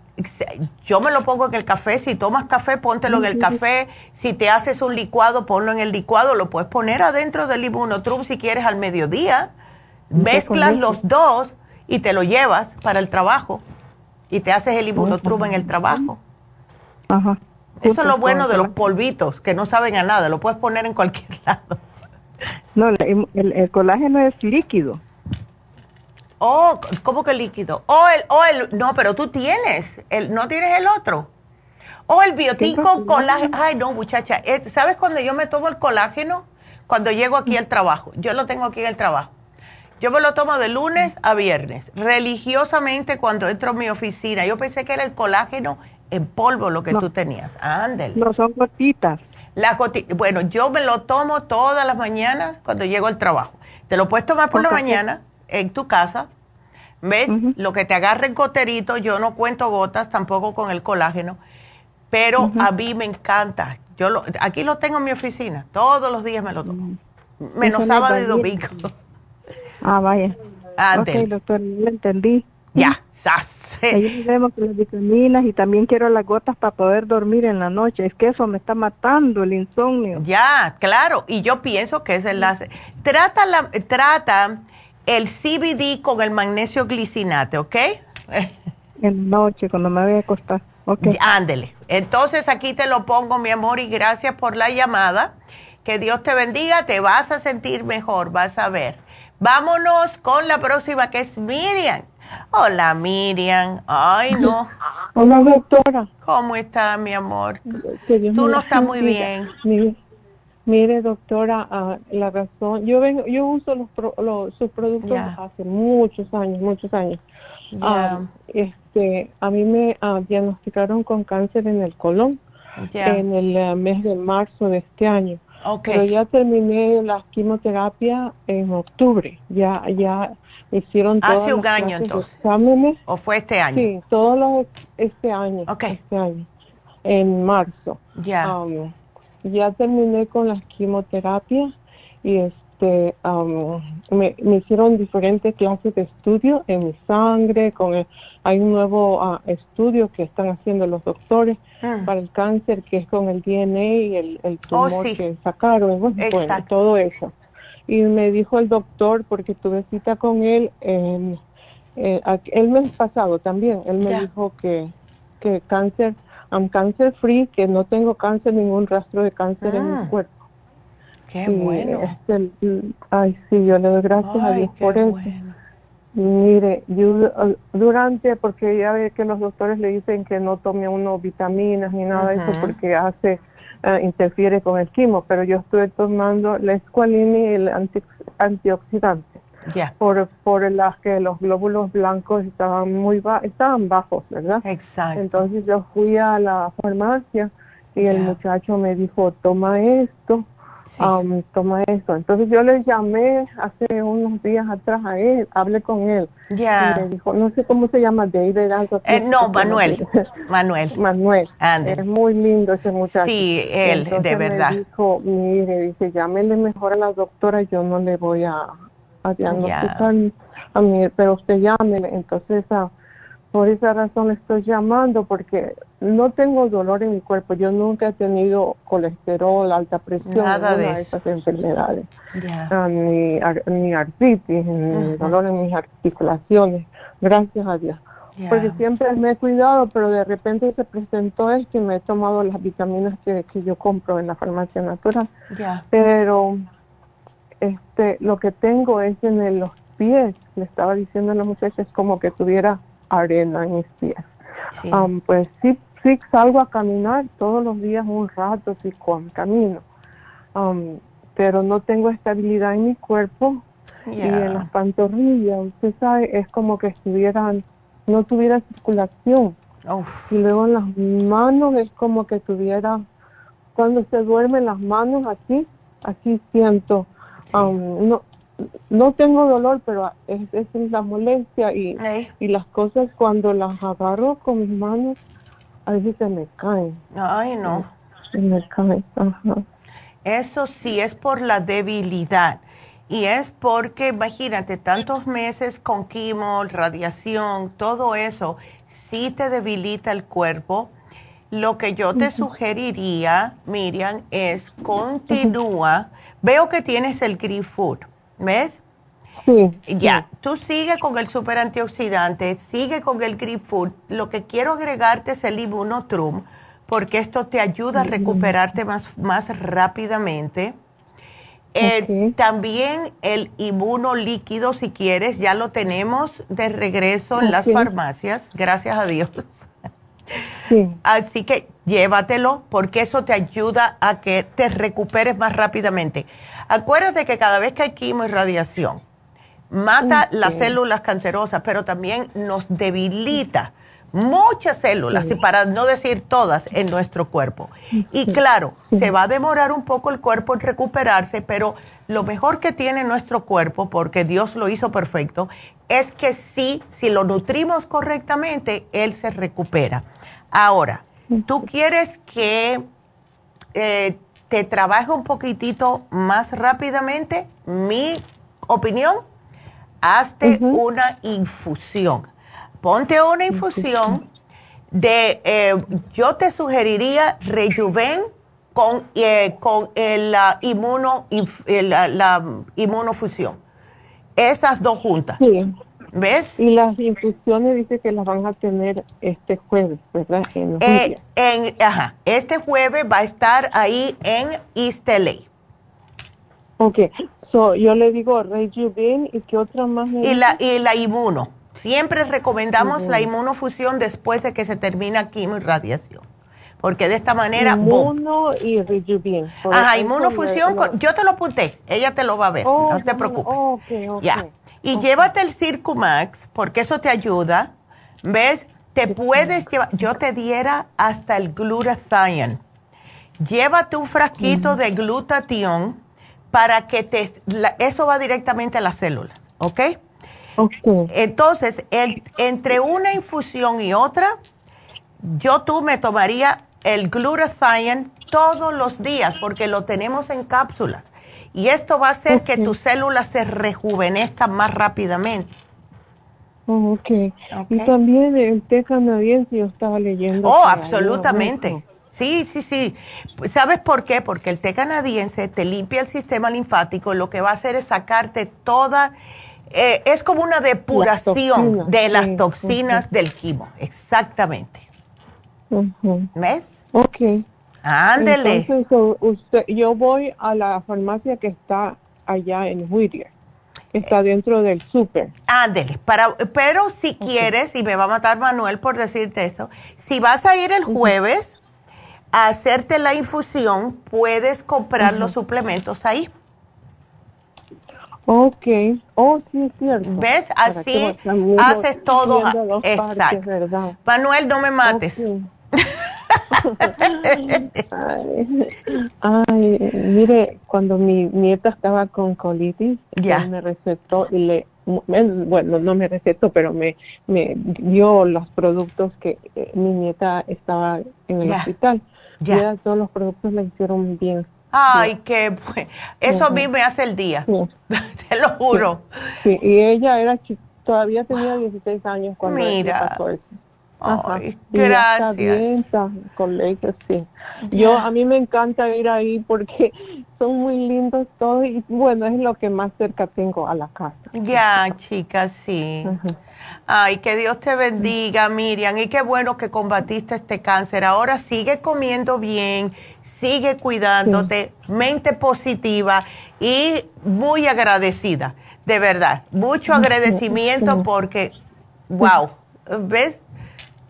Yo me lo pongo en el café. Si tomas café, póntelo en el café. Si te haces un licuado, ponlo en el licuado. Lo puedes poner adentro del Immunotrum si quieres al mediodía mezclas los dos y te lo llevas para el trabajo y te haces el inmunotrum en el trabajo. Ajá. Eso es lo bueno de los polvitos, que no saben a nada, lo puedes poner en cualquier lado. No, el, colágeno es líquido. Oh, ¿cómo que líquido? Oh, el, oh, el, no, pero tú tienes, el, ¿no tienes el otro? Oh, el biotico colágeno. Ay, no, muchacha, ¿sabes cuando yo me tomo el colágeno? Cuando llego aquí al trabajo. Yo lo tengo aquí en el trabajo. Yo me lo tomo de lunes a viernes, religiosamente cuando entro a mi oficina. Yo pensé que era el colágeno en polvo lo que tú tenías. Ándale. No, son gotitas. La bueno, yo me lo tomo todas las mañanas cuando llego al trabajo. Te lo puedes tomar por la mañana en tu casa. ¿Ves? Lo que te agarre en goterito, yo no cuento gotas tampoco con el colágeno, pero a mí me encanta. Yo lo, aquí lo tengo en mi oficina, todos los días me lo tomo, menos sábado y domingo. Ah, vaya. Ok, doctor, lo entendí. Ya, Ahí vemos las vitaminas y también quiero las gotas para poder dormir en la noche. Es que eso me está matando el insomnio. Ya, claro. Y yo pienso que es el enlace. Trata, la, trata el CBD con el magnesio glicinate, ¿ok? En la noche, cuando me voy a acostar. Okay. Ándele. Entonces aquí te lo pongo, mi amor, y gracias por la llamada. Que Dios te bendiga, te vas a sentir mejor, vas a ver. Vámonos con la próxima que es Miriam. Hola Miriam. Ay, no. Hola doctora. ¿Cómo está mi amor? Tú no estás muy bien. Mire, doctora, ah, la razón, yo vengo, yo uso los, sus productos hace muchos años, muchos años. Ah, este, a mí me ah, diagnosticaron con cáncer en el colon en el mes de marzo de este año. Pero ya terminé la quimioterapia en octubre. Ya, ya hicieron todos Hace un año entonces. Exámenes. ¿O fue este año? Sí, todos los, este año. Este año. En marzo. Ya. Um, ya terminé con las quimioterapias y este um, me, hicieron diferentes clases de estudio en mi sangre. Con hay un nuevo uh, estudio que están haciendo los doctores Ah. para el cáncer, que es con el DNA y el, el oh, tumor que sacaron, bueno, todo eso. Y me dijo el doctor, porque tuve cita con él en, eh, el mes pasado también, él me dijo que, que cáncer, I'm cancer free, que no tengo cáncer, ningún rastro de cáncer en mi ah. cuerpo. Qué bueno. Este, ay, sí, yo le doy gracias a Dios por eso. Mire, yo uh, durante, porque ya ve que los doctores le dicen que no tome uno vitaminas ni nada de eso porque hace, uh, interfiere con el quimo, pero yo estuve tomando la escualina y el antioxidante. Por, por las que los glóbulos blancos estaban muy estaban bajos, ¿verdad? Exacto. Entonces yo fui a la farmacia y el muchacho me dijo, toma esto Um, toma eso. Entonces yo le llamé hace unos días atrás a él, hablé con él. Ya. Y me dijo, no sé cómo se llama, David. Eh, no, Manuel. Manuel. Manuel. Es muy lindo ese muchacho. Sí, él, de verdad. Me dijo, mire, dice, llámele mejor a la doctora, yo no le voy a, a diagnosticar a mí, pero usted llámele. Entonces, uh, por esa razón estoy llamando, porque no tengo dolor en mi cuerpo. Yo nunca he tenido colesterol, alta presión, nada de, esas enfermedades. Ah, ni, ni artritis, ni dolor en mis articulaciones. Gracias a Dios. Porque siempre me he cuidado, pero de repente se presentó esto y me he tomado las vitaminas que, que yo compro en la farmacia natural. Pero este, lo que tengo es en los pies, le estaba diciendo a la muchacha, es como que tuviera arena en mis pies. Um, pues sí, sí salgo a caminar todos los días un rato, sí con camino, um, pero no tengo estabilidad en mi cuerpo y en las pantorrillas. Usted sabe, es como que estuvieran, no tuviera circulación. Y luego en las manos es como que tuviera, cuando se duermen las manos así, así siento. Um, no, no tengo dolor, pero es, es la molestia y, y las cosas cuando las agarro con mis manos, a veces se me caen. Ay, no. Se me caen, Eso sí es por la debilidad. Y es porque, imagínate, tantos meses con quimo, radiación, todo eso, sí te debilita el cuerpo. Lo que yo te sugeriría, Miriam, es continúa. Veo que tienes el Green Food. ¿Ves? Sí. Ya, tú sigue con el super antioxidante, sigue con el Green Food. Lo que quiero agregarte es el Immunotrum, porque esto te ayuda a recuperarte más, más rápidamente. Eh, también el inmuno líquido, si quieres, ya lo tenemos de regreso en las farmacias, gracias a Dios. Sí. Así que llévatelo porque eso te ayuda a que te recuperes más rápidamente. Acuérdate que cada vez que hay quimo y radiación, mata las células cancerosas, pero también nos debilita muchas células, y para no decir todas, en nuestro cuerpo. Y claro, se va a demorar un poco el cuerpo en recuperarse, pero lo mejor que tiene nuestro cuerpo, porque Dios lo hizo perfecto, es que sí, si lo nutrimos correctamente, él se recupera. Ahora, tú quieres que eh, te trabaje un poquitito más rápidamente, mi opinión, hazte una infusión. Ponte una infusión de, eh, yo te sugeriría rejuven con, eh, con la, inmuno, la, la, inmunofusión. Esas dos juntas. Sí. ¿Ves? Y las infusiones dice que las van a tener este jueves, ¿verdad? En, eh, ajá, este jueves va a estar ahí en East LA. Ok, so, yo le digo Rejuven y qué otra más. y, la, y la inmuno. Siempre recomendamos la inmunofusión después de que se termina quimio y radiación. Porque de esta manera... Inmuno y Rejuven. Ajá, inmunofusión, yo te lo apunté, ella te lo va a ver, oh, no te preocupes. Okay, okay. Ya. Y llévate el Circumax, porque eso te ayuda. ¿Ves? Te puedes llevar, yo te diera hasta el glutathione. Llévate un frasquito de glutatión para que te, eso va directamente a las células, ¿ok? Ok. Entonces, entre una infusión y otra, yo tú me tomaría el glutathione todos los días porque lo tenemos en cápsulas. Y esto va a hacer que tus células se rejuvenezcan más rápidamente. Oh, okay. Y también el té canadiense yo estaba leyendo. Oh, absolutamente. Sí, sí, sí. ¿Sabes por qué? Porque el té canadiense te limpia el sistema linfático, lo que va a hacer es sacarte toda, eh, es como una depuración de las toxinas del quimo, exactamente. ¿Ves? Ok. Ándele. Entonces, usted, yo voy a la farmacia que está allá en Whittier. está dentro del súper. Ándele, para, pero si quieres, y me va a matar Manuel por decirte eso, si vas a ir el jueves a hacerte la infusión, puedes comprar los suplementos ahí. Ok, oh, sí, es cierto. ¿Ves? Así haces todo. Exacto. Manuel, no me mates. Ay, mire, cuando mi nieta estaba con colitis, ya me recetó y le, bueno, no me recetó, pero me, me dio los productos que eh, mi nieta estaba en el hospital. Ya. todos los productos le hicieron bien. Ay, qué eso a mí me hace el día, te lo juro. Sí, y ella era todavía tenía 16 años cuando Mira. pasó eso. Ay, gracias. Bien, con sí. Yo, a mí me encanta ir ahí porque son muy lindos todos y bueno, es lo que más cerca tengo a la casa. Ya, chicas, sí. Ay, que Dios te bendiga, Miriam, y qué bueno que combatiste este cáncer. Ahora sigue comiendo bien, sigue cuidándote, mente positiva y muy agradecida, de verdad. Mucho agradecimiento porque, wow, ¿ves?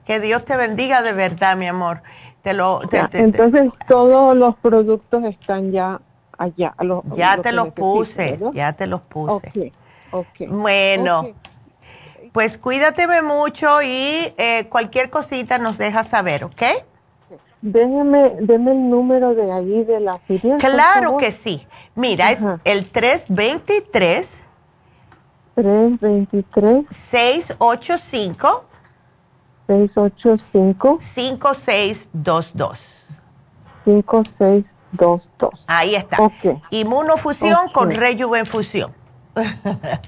Que Dios te bendiga de verdad, mi amor. Te lo, entonces, todos los productos están ya allá. ya te los puse, ya te los puse. Bueno, pues cuídateme mucho y eh, cualquier cosita nos deja saber, ¿ok? Déjeme, déme el número de ahí de la filia. Claro que sí. Mira, es el 323 323 685 685 5622 5622 Ahí está. Inmunofusión con rejuvenfusión.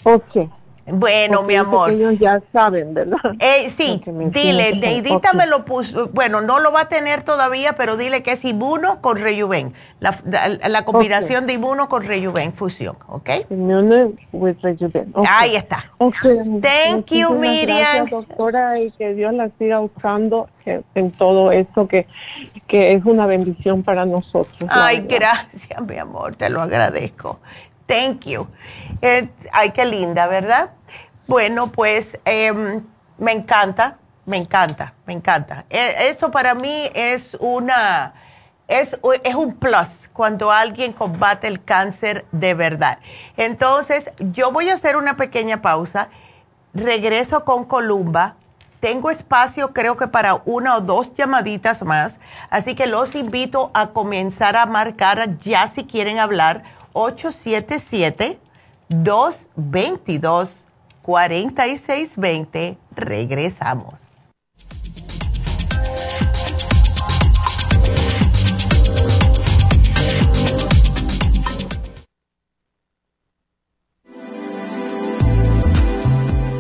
ok. Bueno, mi amor. Ellos ya saben, ¿verdad? Eh, sí, dile, Neidita me lo puso, bueno, no lo va a tener todavía, pero dile que es inmuno con rejuven, la, la, combinación de inmuno con rejuven, fusión, ¿ok? Inmuno with rejuven. Ahí está. Thank you, Miriam. Gracias, doctora, y que Dios la siga usando en todo esto, que, que es una bendición para nosotros. Ay, gracias, mi amor, te lo agradezco. Thank you. Eh, ay, qué linda, ¿verdad? Bueno, pues em, me encanta, me encanta, me encanta. E, eso para mí es una, es, es un plus cuando alguien combate el cáncer de verdad. Entonces, yo voy a hacer una pequeña pausa. Regreso con Columba. Tengo espacio creo que para una o dos llamaditas más, así que los invito a comenzar a marcar ya si quieren hablar 877-222-4620. Regresamos.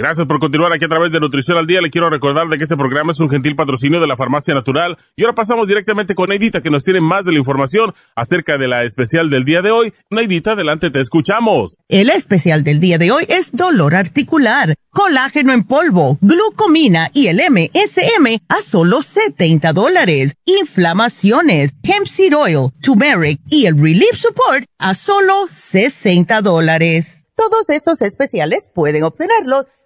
Gracias por continuar aquí a través de Nutrición al Día. Le quiero recordar de que este programa es un gentil patrocinio de la Farmacia Natural. Y ahora pasamos directamente con Neidita, que nos tiene más de la información acerca de la especial del día de hoy. Neidita, adelante, te escuchamos. El especial del día de hoy es dolor articular, colágeno en polvo, glucomina y el MSM a solo 70 dólares. Inflamaciones, hemp seed oil, turmeric y el relief support a solo 60 dólares. Todos estos especiales pueden obtenerlos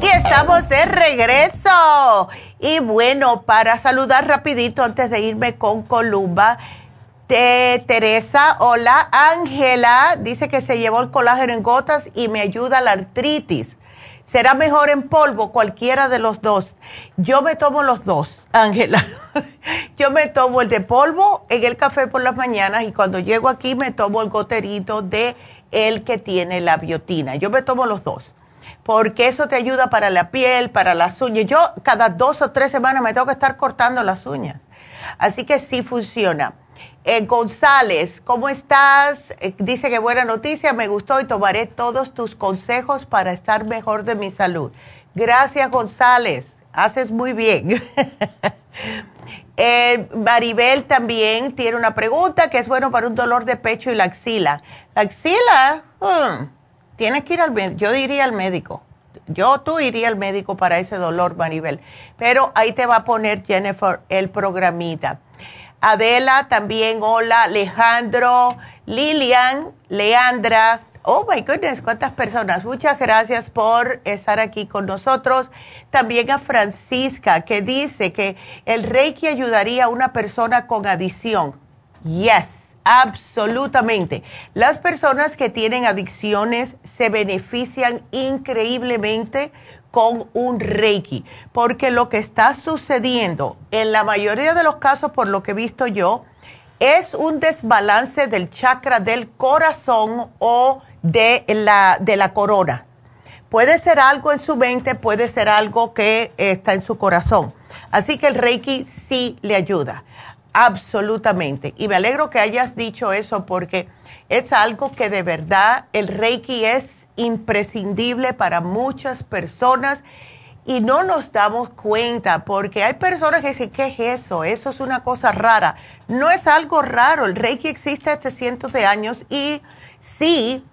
Y estamos de regreso. Y bueno, para saludar rapidito antes de irme con Columba, de Teresa, hola, Ángela, dice que se llevó el colágeno en gotas y me ayuda la artritis. ¿Será mejor en polvo? Cualquiera de los dos. Yo me tomo los dos, Ángela. Yo me tomo el de polvo en el café por las mañanas y cuando llego aquí me tomo el goterito de el que tiene la biotina. Yo me tomo los dos porque eso te ayuda para la piel, para las uñas. Yo cada dos o tres semanas me tengo que estar cortando las uñas. Así que sí funciona. Eh, González, ¿cómo estás? Eh, dice que buena noticia, me gustó y tomaré todos tus consejos para estar mejor de mi salud. Gracias, González. Haces muy bien. Eh, Maribel también tiene una pregunta que es bueno para un dolor de pecho y la axila. La axila, hmm, tienes que ir al médico. Yo diría al médico. Yo, tú iría al médico para ese dolor, Maribel. Pero ahí te va a poner Jennifer el programita. Adela también, hola, Alejandro, Lilian, Leandra. Oh my goodness, cuántas personas. Muchas gracias por estar aquí con nosotros. También a Francisca, que dice que el Reiki ayudaría a una persona con adicción. Yes, absolutamente. Las personas que tienen adicciones se benefician increíblemente con un Reiki, porque lo que está sucediendo en la mayoría de los casos, por lo que he visto yo, es un desbalance del chakra del corazón o de la, de la corona. Puede ser algo en su mente, puede ser algo que está en su corazón. Así que el Reiki sí le ayuda, absolutamente. Y me alegro que hayas dicho eso porque es algo que de verdad el Reiki es imprescindible para muchas personas y no nos damos cuenta porque hay personas que dicen, ¿qué es eso? Eso es una cosa rara. No es algo raro, el Reiki existe hace cientos de años y sí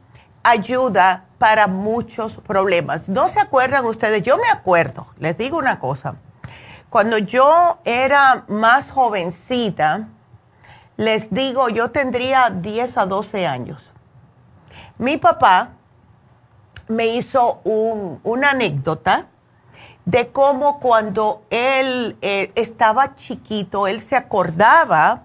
ayuda para muchos problemas. ¿No se acuerdan ustedes? Yo me acuerdo, les digo una cosa, cuando yo era más jovencita, les digo, yo tendría 10 a 12 años. Mi papá me hizo una anécdota de cómo cuando él eh, estaba chiquito, él se acordaba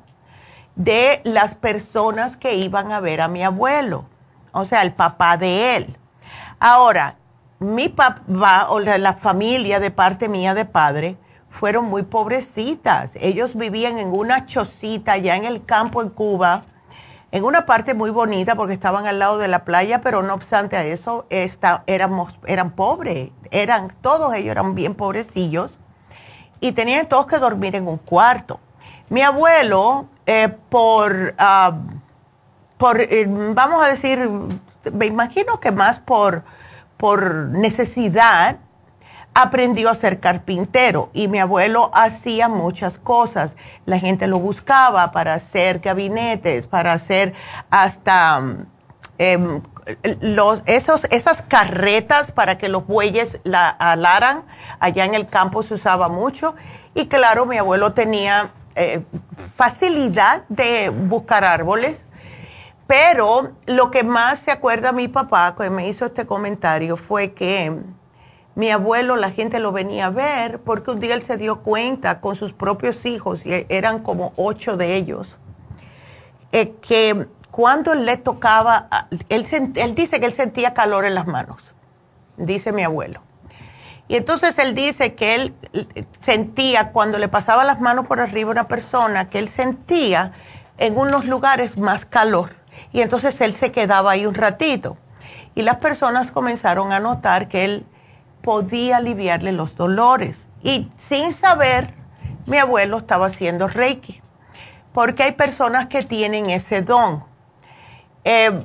de las personas que iban a ver a mi abuelo, o sea, el papá de él. Ahora, mi papá o la familia de parte mía de padre fueron muy pobrecitas. Ellos vivían en una chocita allá en el campo en Cuba en una parte muy bonita porque estaban al lado de la playa, pero no obstante a eso éramos, eran pobres, eran, todos ellos eran bien pobrecillos y tenían todos que dormir en un cuarto. Mi abuelo, eh, por, ah, por eh, vamos a decir, me imagino que más por, por necesidad, aprendió a ser carpintero y mi abuelo hacía muchas cosas. La gente lo buscaba para hacer gabinetes, para hacer hasta em, los, esos, esas carretas para que los bueyes la alaran. Allá en el campo se usaba mucho y claro, mi abuelo tenía eh, facilidad de buscar árboles. Pero lo que más se acuerda mi papá, que me hizo este comentario, fue que mi abuelo, la gente lo venía a ver porque un día él se dio cuenta con sus propios hijos, y eran como ocho de ellos, eh, que cuando él le tocaba, él, él dice que él sentía calor en las manos, dice mi abuelo. Y entonces él dice que él sentía cuando le pasaba las manos por arriba a una persona, que él sentía en unos lugares más calor. Y entonces él se quedaba ahí un ratito. Y las personas comenzaron a notar que él podía aliviarle los dolores. Y sin saber, mi abuelo estaba haciendo Reiki, porque hay personas que tienen ese don. Eh,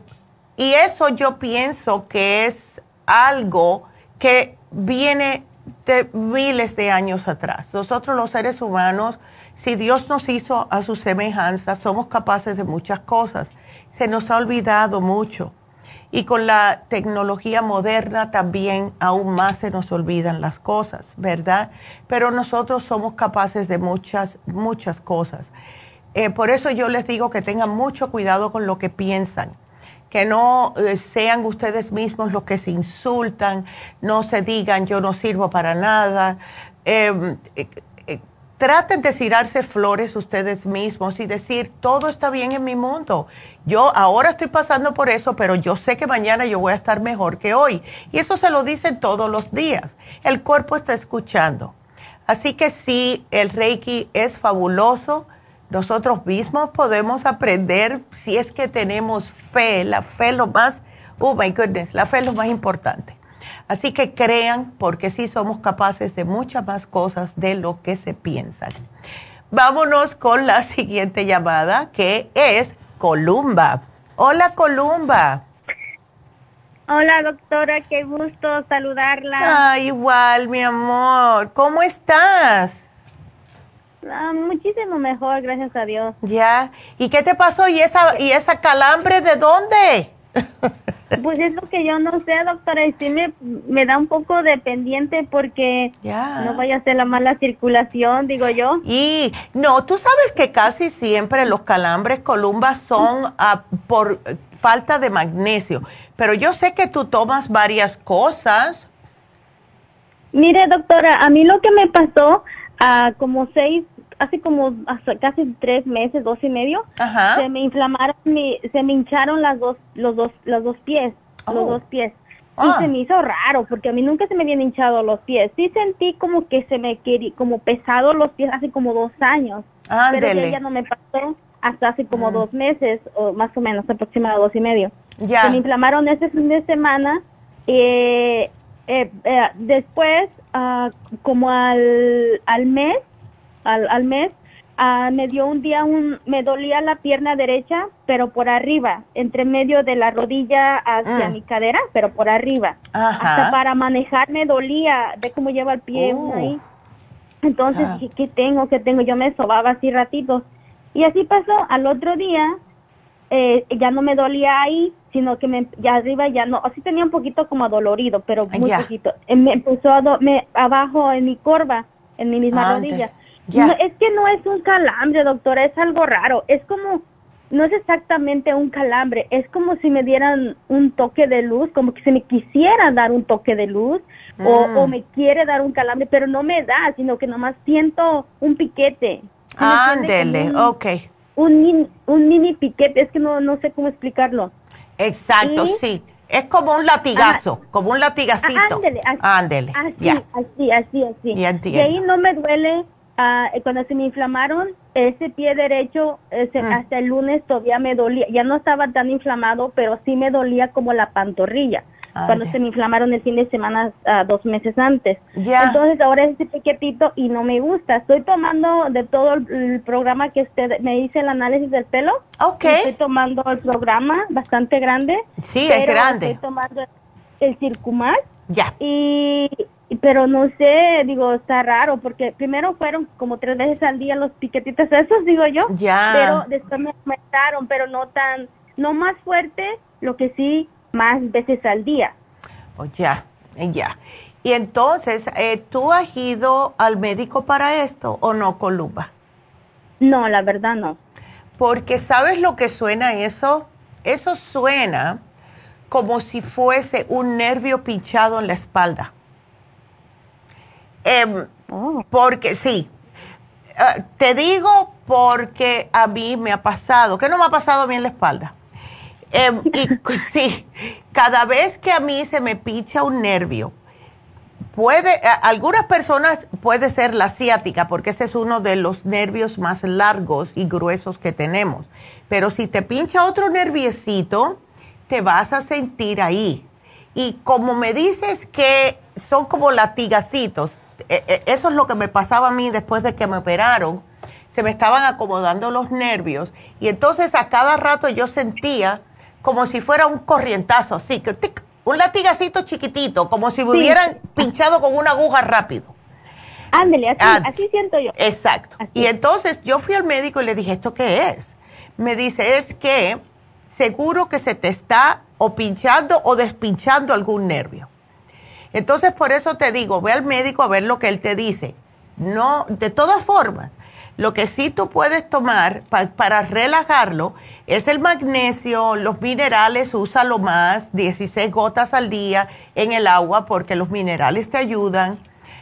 y eso yo pienso que es algo que viene de miles de años atrás. Nosotros los seres humanos, si Dios nos hizo a su semejanza, somos capaces de muchas cosas. Se nos ha olvidado mucho. Y con la tecnología moderna también aún más se nos olvidan las cosas, ¿verdad? Pero nosotros somos capaces de muchas, muchas cosas. eh, por eso yo les digo que tengan mucho cuidado con lo que piensan, que no eh, sean ustedes mismos los que se insultan, no se digan yo no sirvo para nada. Em, eh, traten de tirarse flores ustedes mismos y decir, todo está bien en mi mundo. Yo ahora estoy pasando por eso, pero yo sé que mañana yo voy a estar mejor que hoy. Y eso se lo dicen todos los días. El cuerpo está escuchando. Así que sí, el Reiki es fabuloso nosotros mismos podemos aprender si es que tenemos fe. La fe es lo más, oh my goodness, la fe es lo más importante. Así que crean porque sí somos capaces de muchas más cosas de lo que se piensan. Vámonos con la siguiente llamada que es Columba. Hola Columba. Hola doctora, qué gusto saludarla. Ah, igual mi amor. ¿Cómo estás? Ah, muchísimo mejor, gracias a Dios. Ya. ¿Y qué te pasó? ¿Y esa, y esa calambre de dónde? pues es lo que yo no sé, doctora. Y sí me, me da un poco de pendiente porque no vaya a ser la mala circulación, digo yo. Y no, tú sabes que casi siempre los calambres columbas son ah, por falta de magnesio. Pero yo sé que tú tomas varias cosas. Mire, doctora, a mí lo que me pasó, a como seis hace como casi tres meses, dos y medio, se me inflamaron, se me hincharon las dos, los dos, los dos pies, los oh. dos pies. Y ah. se me hizo raro, porque a mí nunca se me habían hinchado los pies. Sí sentí como que se me quería, como pesado los pies hace como dos años. Pero ya no me pasó hasta hace como mm. dos meses, o más o menos, aproximadamente dos y medio. Se me inflamaron ese fin de semana. Eh, eh, eh, después, ah, como al, al mes, al, al mes, ah, me dio un día un, me dolía la pierna derecha, pero por arriba, entre medio de la rodilla hacia ah. mi cadera, pero por arriba. Hasta para manejar me dolía, de cómo lleva el pie oh. ahí. Entonces, ah. ¿qué, tengo? ¿Qué tengo? Yo me sobaba así ratitos. Y así pasó, al otro día, eh, ya no me dolía ahí, sino que me, ya arriba ya no, así tenía un poquito como dolorido, pero muy poquito. Eh, me empezó a me, abajo en mi corva, en mi misma rodilla es que no es un calambre, doctora, es algo raro. Es como, no es exactamente un calambre, es como si me dieran un toque de luz, como que se me quisiera dar un toque de luz o, mm. me quiere dar un calambre, pero no me da, sino que nomás siento un piquete. Ándele, ok. Un, un mini piquete, es que no, no sé cómo explicarlo. Exacto, sí. Es como un latigazo, como un latigacito. Ándele, así, así, así, así, Y ahí no me duele, Ah, cuando se me inflamaron, ese pie derecho mm. hasta el lunes todavía me dolía. Ya no estaba tan inflamado, pero sí me dolía como la pantorrilla. cuando se me inflamaron el fin de semana ah, dos meses antes. Entonces ahora es ese piquetito y no me gusta. Estoy tomando de todo el, programa que usted me dice el análisis del pelo. Ok. Estoy tomando el programa bastante grande. Sí, es grande. Estoy tomando el Circumax. Ya. Y pero no sé, digo, está raro, porque primero fueron como tres veces al día los piquetitos esos, digo yo. Ya. Pero después me aumentaron, pero no tan, no más fuerte, lo que sí, más veces al día. Oh, ya, ya. Y entonces, eh, ¿tú has ido al médico para esto o no, Columba? No, la verdad no. Porque ¿sabes lo que suena eso? Eso suena como si fuese un nervio pinchado en la espalda. Em, oh. Porque sí, eh, te digo porque a mí me ha pasado, que no me ha pasado bien la espalda. Em, y sí, cada vez que a mí se me picha un nervio, puede, algunas personas puede ser la ciática, porque ese es uno de los nervios más largos y gruesos que tenemos. Pero si te pincha otro nerviecito, te vas a sentir ahí. Y como me dices que son como latigacitos, eso es lo que me pasaba a mí después de que me operaron. Se me estaban acomodando los nervios y entonces a cada rato yo sentía como si fuera un corrientazo, así que un latigacito chiquitito, como si me hubieran pinchado con una aguja rápido. Ándele, así, ah, así siento yo. Exacto. Y entonces yo fui al médico y le dije, ¿esto qué es? Me dice, es que seguro que se te está o pinchando o despinchando algún nervio. Entonces, por eso te digo, ve al médico a ver lo que él te dice. No, de todas formas, Lo que sí tú puedes tomar para relajarlo es el magnesio, los minerales, úsalo más, 16 gotas al día en el agua porque los minerales te ayudan,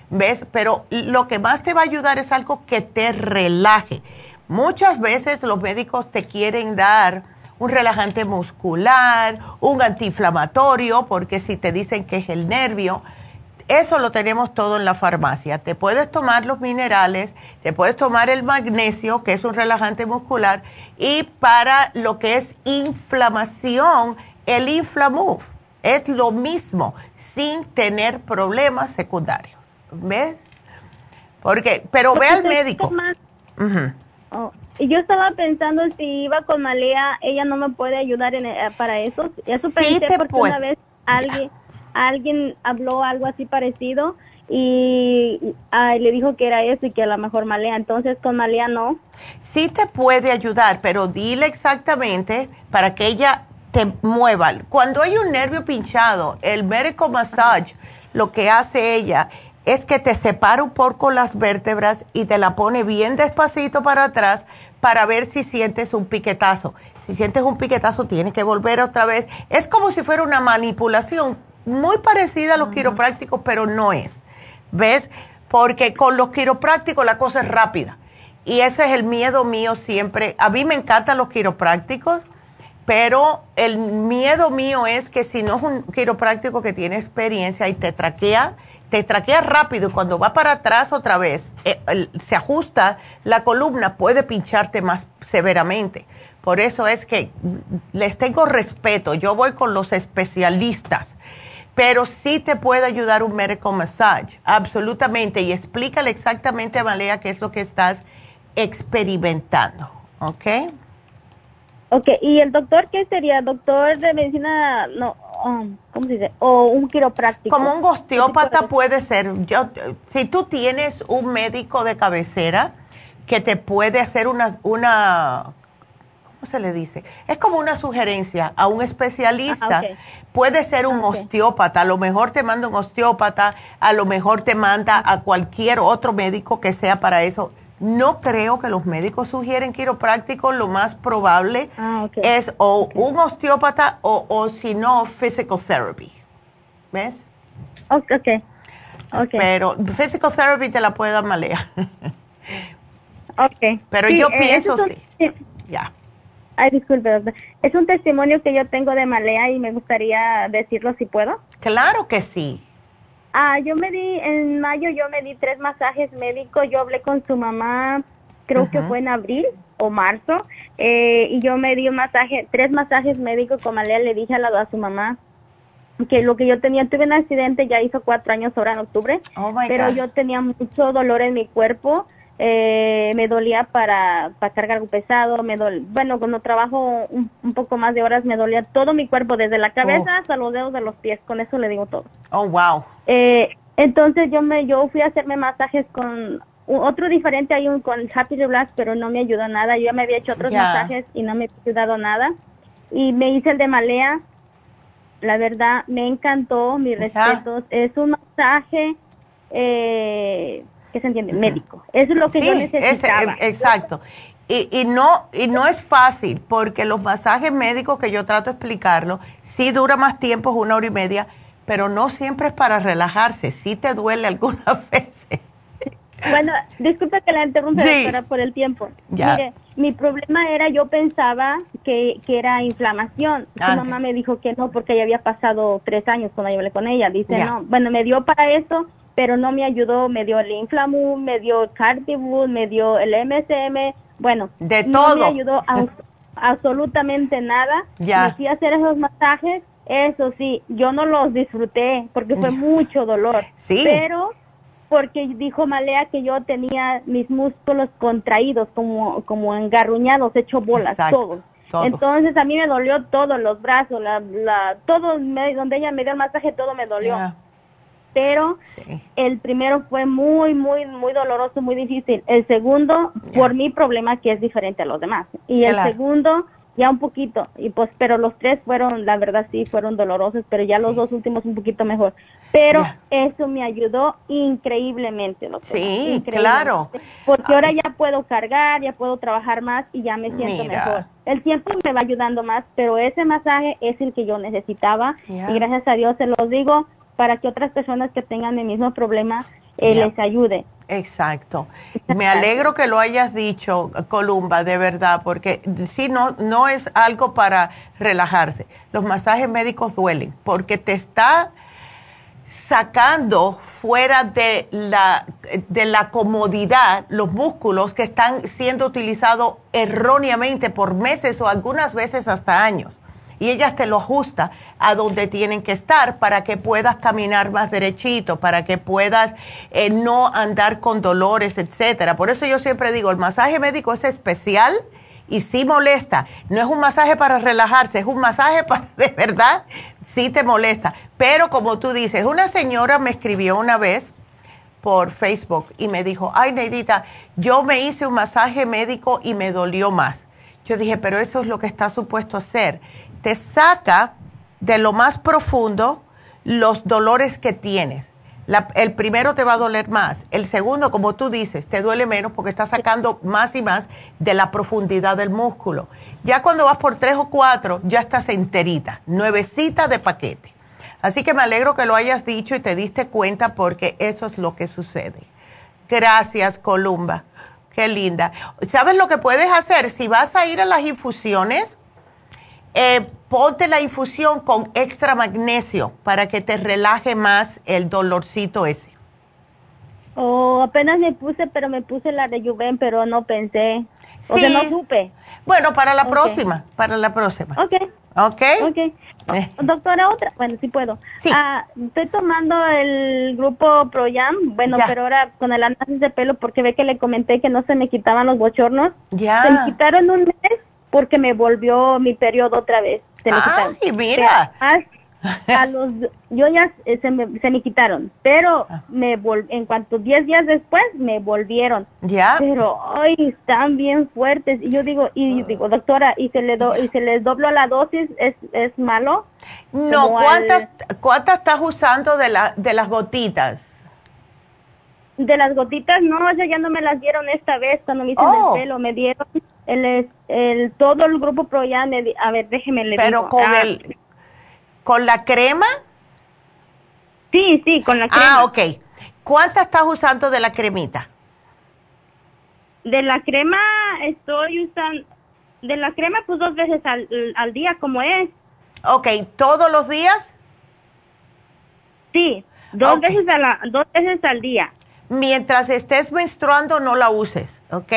¿ves? Pero lo que más te va a ayudar es algo que te relaje. Muchas veces los médicos te quieren dar un relajante muscular, un antiinflamatorio, porque si te dicen que es el nervio, eso lo tenemos todo en la farmacia. Te puedes tomar los minerales, te puedes tomar el magnesio, que es un relajante muscular, y para lo que es inflamación, el Inflamuf. Es lo mismo, sin tener problemas secundarios. ¿Ves? Porque, pero ve al médico. Oh, yo estaba pensando si iba con Malea, ella no me puede ayudar en, eh, para eso. Eso pensé porque una vez alguien alguien habló algo así parecido y le dijo que era eso y que a lo mejor Malea. Entonces con Malea no. Sí te puede ayudar, pero dile exactamente para que ella te mueva. Cuando hay un nervio pinchado, el médico massage, lo que hace ella es que te separa un poco las vértebras y te la pone bien despacito para atrás para ver si sientes un piquetazo. Si sientes un piquetazo, tienes que volver otra vez. Es como si fuera una manipulación muy parecida a los quiroprácticos, pero no es. ¿Ves? Porque con los quiroprácticos la cosa es rápida. Y ese es el miedo mío siempre. A mí me encantan los quiroprácticos, pero el miedo mío es que si no es un quiropráctico que tiene experiencia y te traquea, te traquea rápido y cuando va para atrás otra vez, eh, se ajusta la columna, puede pincharte más severamente. Por eso es que les tengo respeto. Yo voy con los especialistas, pero sí te puede ayudar un medical massage, absolutamente. Y explícale exactamente a Malea qué es lo que estás experimentando, ¿ok? Ok, ¿y el doctor qué sería? ¿Doctor de medicina, no, um, ¿cómo se dice? O un quiropráctico. Como un osteópata puede ser. Yo, si tú tienes un médico de cabecera que te puede hacer una, una ¿cómo se le dice? Es como una sugerencia a un especialista. Puede ser un osteópata, a lo mejor te manda un osteópata, a lo mejor te manda a cualquier otro médico que sea para eso. No creo que los médicos sugieren quiropráctico, lo más probable ah, es o un osteópata o, o si no, physical therapy. ¿Ves? Ok, ok. Pero physical therapy te la puede dar malea. ok. Pero yo eh, pienso sí. Ya. Ay, disculpe. Es un testimonio que yo tengo de Malea y me gustaría decirlo si puedo. Claro que sí. Ah, yo me di, en mayo yo me di tres masajes médicos, yo hablé con su mamá, creo que fue en abril o marzo, eh, y yo me di un masaje, tres masajes médicos con Malea, le dije a, la, a su mamá que lo que yo tenía, tuve un accidente, ya hizo cuatro años ahora en octubre, oh pero yo tenía mucho dolor en mi cuerpo, eh, me dolía para, para cargar algo pesado, me dol bueno, cuando trabajo un, poco más de horas me dolía todo mi cuerpo, desde la cabeza oh. hasta los dedos de los pies, con eso le digo todo. Oh, wow. Eh, entonces yo me yo fui a hacerme masajes con otro diferente hay un con Happy Relax, pero no me ayudó nada. Yo ya me había hecho otros masajes y no me ha ayudado nada. Y me hice el de Malea. La verdad, me encantó, mis respetos. Es un masaje eh, ¿qué se entiende? Médico. Eso es lo que yo necesitaba. exacto. Y, y, no, y no es fácil, porque los masajes médicos que yo trato de explicarlo, sí dura más tiempo, es una hora y media, pero no siempre es para relajarse, sí te duele algunas veces. Bueno, disculpe que la interrumpa, por el tiempo. Mire, mi problema era, yo pensaba que, que era inflamación. Su ah, mamá me dijo que no, porque ya había pasado tres años cuando yo hablé con ella. Dice, no, bueno, me dio para eso, pero no me ayudó, me dio el Inflamum, me dio el Cartibus, me dio el MSM, bueno, de no me ayudó absolutamente nada. Ya. Me fui a hacer esos masajes, eso sí, yo no los disfruté porque fue mucho dolor. Sí. Pero porque dijo Malea que yo tenía mis músculos contraídos, como, como engarruñados, hecho bolas, todos. Entonces a mí me dolió todo, los brazos, la, la, todo, donde ella me dio el masaje, todo me dolió pero el primero fue muy, muy, muy doloroso, muy difícil. El segundo, por mi problema, que es diferente a los demás. Y el segundo, ya un poquito, y pues, pero los tres fueron, la verdad sí, fueron dolorosos, pero ya los dos últimos un poquito mejor. Pero eso me ayudó increíblemente, Sí, claro. Porque ahora ya puedo cargar, ya puedo trabajar más y ya me siento mejor. El tiempo me va ayudando más, pero ese masaje es el que yo necesitaba. Y gracias a Dios se los digo para que otras personas que tengan el mismo problema eh, les ayude. Exacto. Me alegro que lo hayas dicho, Columba, de verdad, porque si no, no es algo para relajarse. Los masajes médicos duelen porque te está sacando fuera de la, de la comodidad los músculos que están siendo utilizados erróneamente por meses o algunas veces hasta años. Y ellas te lo ajusta a donde tienen que estar para que puedas caminar más derechito, para que puedas eh, no andar con dolores, etcétera. Por eso yo siempre digo, el masaje médico es especial y sí molesta. No es un masaje para relajarse, es un masaje para, de verdad, sí te molesta. Pero como tú dices, una señora me escribió una vez por Facebook y me dijo, ay Neidita, yo me hice un masaje médico y me dolió más. Yo dije, pero eso es lo que está supuesto hacer. Te saca de lo más profundo los dolores que tienes el primero te va a doler más, el segundo, como tú dices, te duele menos porque está sacando más y más de la profundidad del músculo. Ya cuando vas por tres o cuatro, ya estás enterita, nuevecita de paquete. Así que me alegro que lo hayas dicho y te diste cuenta porque eso es lo que sucede. Gracias, Columba. Qué linda. ¿Sabes lo que puedes hacer? Si vas a ir a las infusiones, eh, ponte la infusión con extra magnesio para que te relaje más el dolorcito ese. Oh, apenas me puse, pero me puse la de Juven, pero no pensé. O sea, no supe. Bueno, para la próxima, para la próxima. Ok. Ok. Ok. Eh. Doctora, otra. Bueno, sí puedo. Sí. Ah, estoy tomando el grupo Proyam, bueno, pero ahora con el análisis de pelo porque ve que le comenté que no se me quitaban los bochornos. Ya. Se me quitaron un mes porque me volvió mi periodo otra vez. Se Ay, mira. A, los, yo ya se me, se me quitaron, pero ah. me vol, en cuanto 10 días después me volvieron. Ya. Pero ay, están bien fuertes y yo digo y digo, doctora, y se le do, y se les dobló la dosis, es es malo? No, ¿cuántas cuántas estás usando de la de las gotitas? De las gotitas no, ya no me las dieron esta vez cuando me hice el oh. pelo, me dieron el, el, todo el grupo Pro ya me, a ver, déjeme le Pero con ah, el, con la crema? Sí, sí, con la crema. Ah, ok. ¿Cuánta estás usando de la cremita? De la crema estoy usando, de la crema pues dos veces al, al día como es. Ok, ¿todos los días? Sí, dos, veces a la, dos veces al día. Mientras estés menstruando no la uses, ¿ok?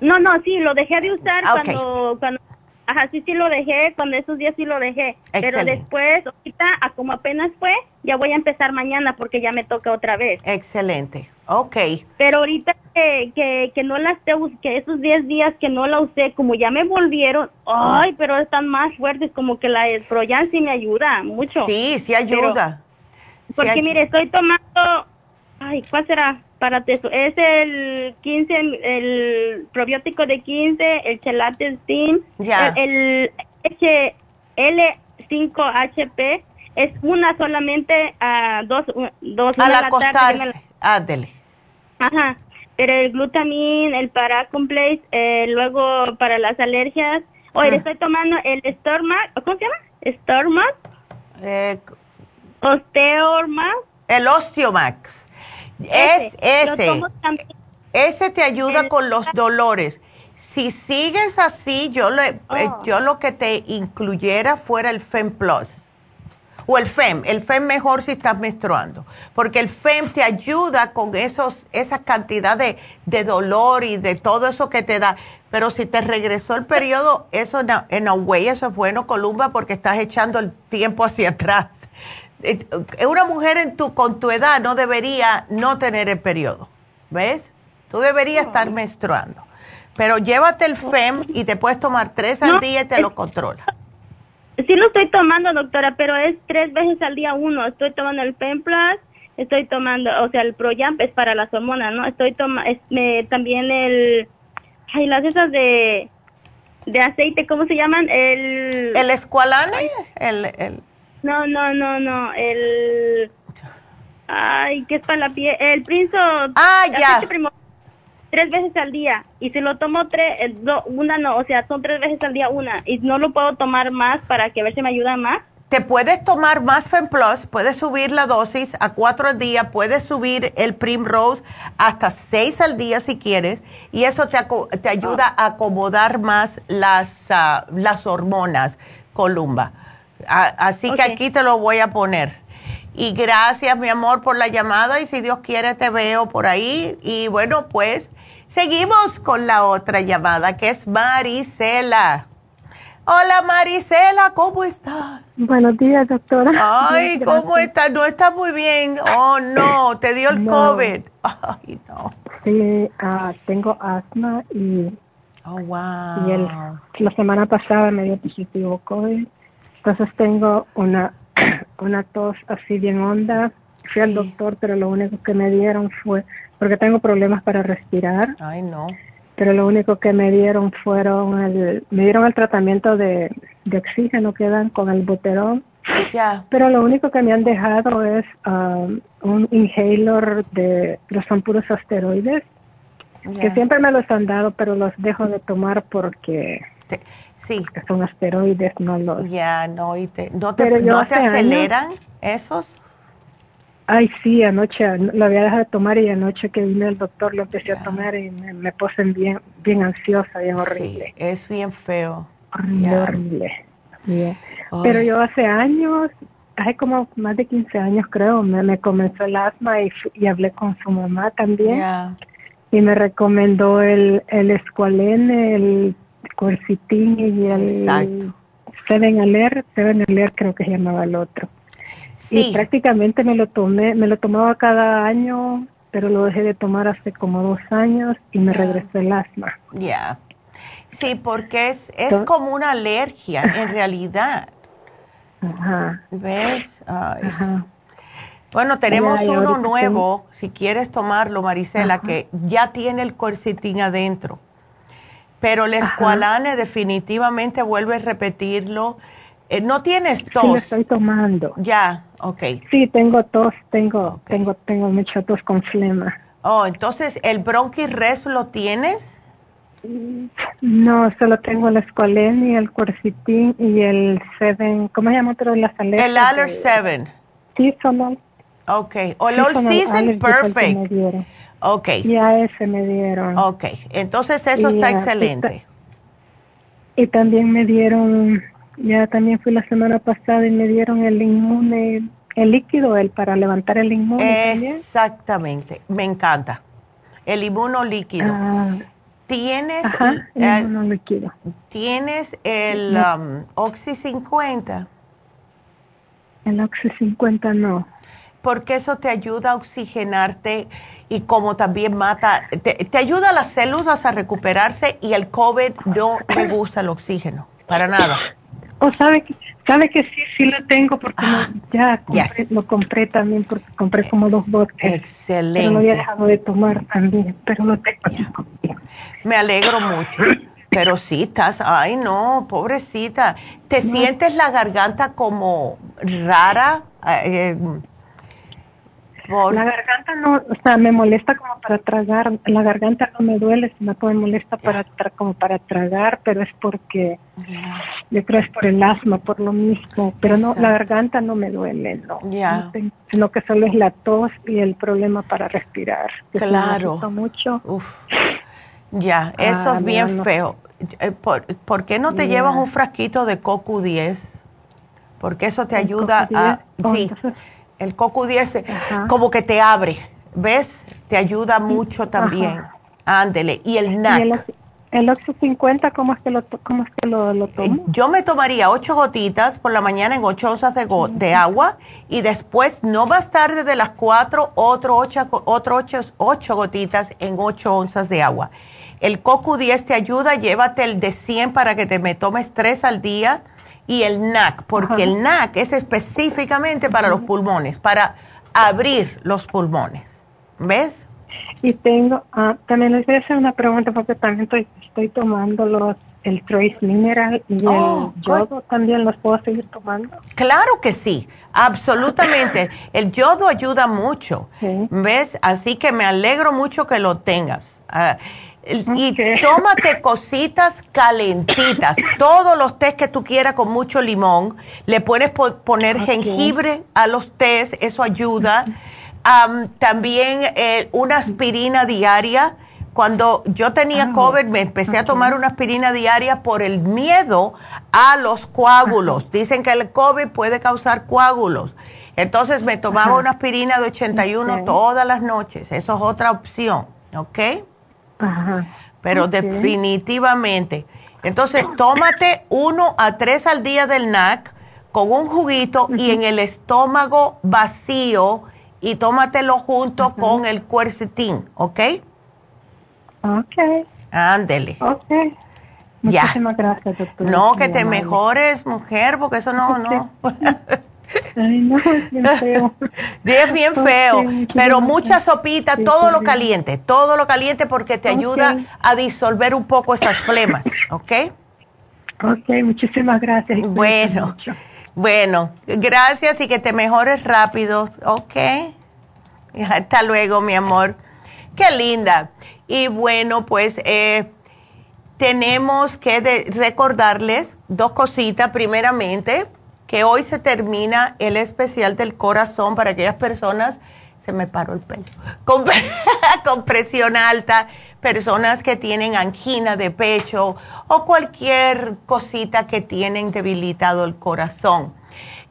No, no, sí, lo dejé de usar ah, cuando, cuando, ajá, sí, sí lo dejé, cuando esos días sí lo dejé. Pero después, ahorita, a como apenas fue, ya voy a empezar mañana porque ya me toca otra vez. Excelente, ok. Pero ahorita que, que, que no las que esos 10 días que no la usé, como ya me volvieron, ay, pero están más fuertes, como que la Proyan sí me ayuda mucho. Sí, sí ayuda. porque mire, estoy tomando, ay, ¿cuál será? Para eso. Es el 15, el, probiótico de 15, el Chelate Steam, el, L5HP, es una solamente a dos, dos a la, tarde. Ajá, pero el glutamin, el paracomplex, eh, luego para las alergias. Oye, ah. estoy tomando el Stormax, ¿cómo se llama? Stormax. Eh, Osteormax. El Osteomax. Es ese. Ese te ayuda con los dolores. Si sigues así, yo, le, eh, oh. yo lo que te incluyera fuera el FEM Plus. O el FEM, el FEM mejor si estás menstruando, porque el FEM te ayuda con esos, esa cantidad de, de dolor y de todo eso que te da. Pero si te regresó el periodo, eso en way, eso es bueno, Columba, porque estás echando el tiempo hacia atrás. Eh, una mujer en tu, con tu edad no debería no tener el periodo, ¿ves? Tú deberías estar menstruando. Pero llévate el FEM y te puedes tomar tres al día y te lo controla. Sí lo estoy tomando, doctora, pero es tres veces al día uno. Estoy tomando el FEM Plus, estoy tomando, o sea, el ProYamp es para las hormonas, ¿no? Estoy tomando también el Ay, las esas de, de aceite, ¿cómo se llaman? El... ¿El escualane? El, el... No, no, no, no, el... Ay, ¿qué es para la piel? El prinzo... Ah, ya. tres veces al día y si lo tomo tres, una no, o sea, son tres veces al día una y no lo puedo tomar más para que a ver si me ayuda más te puedes tomar más FemPlus, puedes subir la dosis a cuatro al día, puedes subir el Primrose hasta seis al día si quieres, y eso te, te ayuda a acomodar más las, ah, las hormonas, Columba. Así que aquí te lo voy a poner. Y gracias, mi amor, por la llamada, y si Dios quiere te veo por ahí. Y bueno, pues seguimos con la otra llamada, que es Marisela. Hola Marisela, ¿cómo estás? Buenos días, doctora. Ay, ¿cómo estás? No estás muy bien. Oh, no, te dio el COVID. Ay, no. Sí, uh, tengo asma y. Oh, wow. Y el, la semana pasada me dio positivo COVID. Entonces tengo una, una tos así bien honda. Fui al doctor, pero lo único que me dieron fue. Porque tengo problemas para respirar. Ay, no pero lo único que me dieron fueron el, me dieron el tratamiento de, de oxígeno que dan con el buterón. Pero lo único que me han dejado es um, un inhaler de los son puros asteroides, que siempre me los han dado, pero los dejo de tomar porque sí. son asteroides, no los. Ya, no, y te, no te, ¿no te aceleran esos. Ay, sí, anoche lo había dejado de tomar y anoche que vine el doctor lo empecé a tomar y me, me puse bien, bien ansiosa, bien horrible. es bien feo. Horrible, horrible. Pero yo hace años, hace como más de 15 años creo, me, me comenzó el asma y, y hablé con su mamá también. Y me recomendó el, el escualene, el cuercitín y el Seven Alert, Seven Alert creo que se llamaba el otro. Y prácticamente me lo tomé, me lo tomaba cada año, pero lo dejé de tomar hace como dos años y me regresó el asma. Ya. Sí, porque es, es como una alergia en realidad. Ajá. ¿Ves? Bueno, tenemos uno nuevo, si quieres tomarlo, Marisela, que ya tiene el corsetín adentro. Pero el escualane definitivamente vuelve a repetirlo. Eh, no tienes tos. Sí, lo estoy tomando. Ya, Ok. Sí, tengo tos, tengo, tengo, tengo mucha tos con flema. Oh, entonces, ¿el bronquirres lo tienes? No, solo tengo el escualén y el cuercitín y el seven, ¿cómo se llama otro de las alergias? El Aller 7. Seasonal. Ok, o el All Season Perfect. Ok. Ya ese me dieron. Ok, entonces eso está excelente. Y también me dieron ya también fui la semana pasada y me dieron el inmune, el líquido, el para levantar el inmune. Exactamente, me encanta. El inmuno líquido. Ah, ¿Tienes, el, líquido. ¿Tienes el um, Oxy 50? El Oxy 50 no. Porque eso te ayuda a oxigenarte y como también mata, te, te ayuda a las células a recuperarse y el COVID no me gusta el oxígeno, para nada. O sabe que sabe que sí sí lo tengo porque ah, ya lo compré también porque compré como dos botes. Excelente. Pero lo había dejado de tomar también, pero lo tengo. Me alegro mucho. Pero sí estás, ay no, pobrecita. ¿Te sientes la garganta como rara? Eh, la garganta no, o sea, me molesta como para tragar. La garganta no me duele, sino que me molesta para como para tragar, pero es porque yo creo es por el asma, por lo mismo. Pero no, la garganta no me duele, no. sino que solo es la tos y el problema para respirar. claro. mucho. Ya, eso es ah, bien feo. Eh, ¿Por, qué no te llevas un frasquito de CoQ10? Porque eso te ayuda a... Oh, sí el CoQ10 como que te abre, ¿ves? Te ayuda mucho también. Ándele. Y el NAC. el, el 50, ¿cómo es que, lo, cómo es que lo, lo tomo? Yo me tomaría ocho gotitas por la mañana en ocho onzas de, de agua y después, no más tarde de las cuatro, otro ocho, otro ocho, ocho gotitas en ocho onzas de agua. El CoQ10 te ayuda, llévate el de 100 para que te me tomes tres al día y el NAC, porque el NAC es específicamente para los pulmones, para abrir los pulmones. ¿Ves? Y tengo, ah, también les voy a hacer una pregunta porque también estoy, estoy tomando los, el Trace Mineral y el oh, yodo, ¿también los puedo seguir tomando? Claro que sí, absolutamente. el yodo ayuda mucho, ¿ves? Así que me alegro mucho que lo tengas. Ah, y tómate cositas calentitas. Todos los tés que tú quieras con mucho limón. Le puedes poner jengibre a los tés, eso ayuda. también eh, una aspirina diaria. Cuando yo tenía ah, COVID me empecé a tomar una aspirina diaria por el miedo a los coágulos. Dicen que el COVID puede causar coágulos. Entonces me tomaba una aspirina de 81 todas las noches. Eso es otra opción, ¿ok? Ajá. Pero definitivamente. Entonces, tómate uno a tres al día del NAC con un juguito y en el estómago vacío y tómatelo junto con el cuercetín, ¿ok? Ok. Ándele. Ok. Muchísimas gracias, doctor. No, que te mejores, mujer, porque eso no, no. Ay, no, es bien feo. es bien feo, pero mucha sopita, todo lo caliente, todo lo caliente porque te ayuda a disolver un poco esas flemas, ¿ok? Ok, muchísimas gracias. Bueno, bueno, gracias y que te mejores rápido, ¿ok? Hasta luego, mi amor. Qué linda. Y bueno, pues eh, tenemos que recordarles dos cositas. Primeramente, que hoy se termina el especial del corazón para aquellas personas, se me paró el pelo, con, presión alta, personas que tienen angina de pecho o cualquier cosita que tienen debilitado el corazón.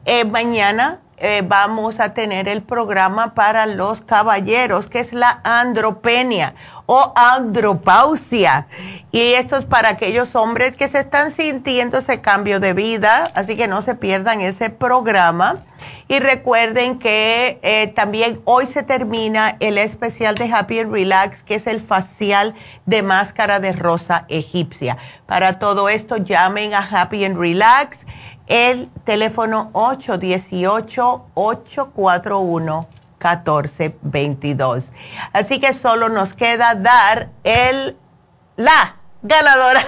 Eh, mañana eh, vamos a tener el programa para los caballeros, que es la andropenia o andropausia. Y esto es para aquellos hombres que se están sintiendo ese cambio de vida, así que no se pierdan ese programa. Y recuerden que eh, también hoy se termina el especial de Happy and Relax, que es el facial de máscara de rosa egipcia. Para todo esto, llamen a Happy and Relax, el teléfono 818-841. 1422. Así que solo nos queda dar el la ganadora,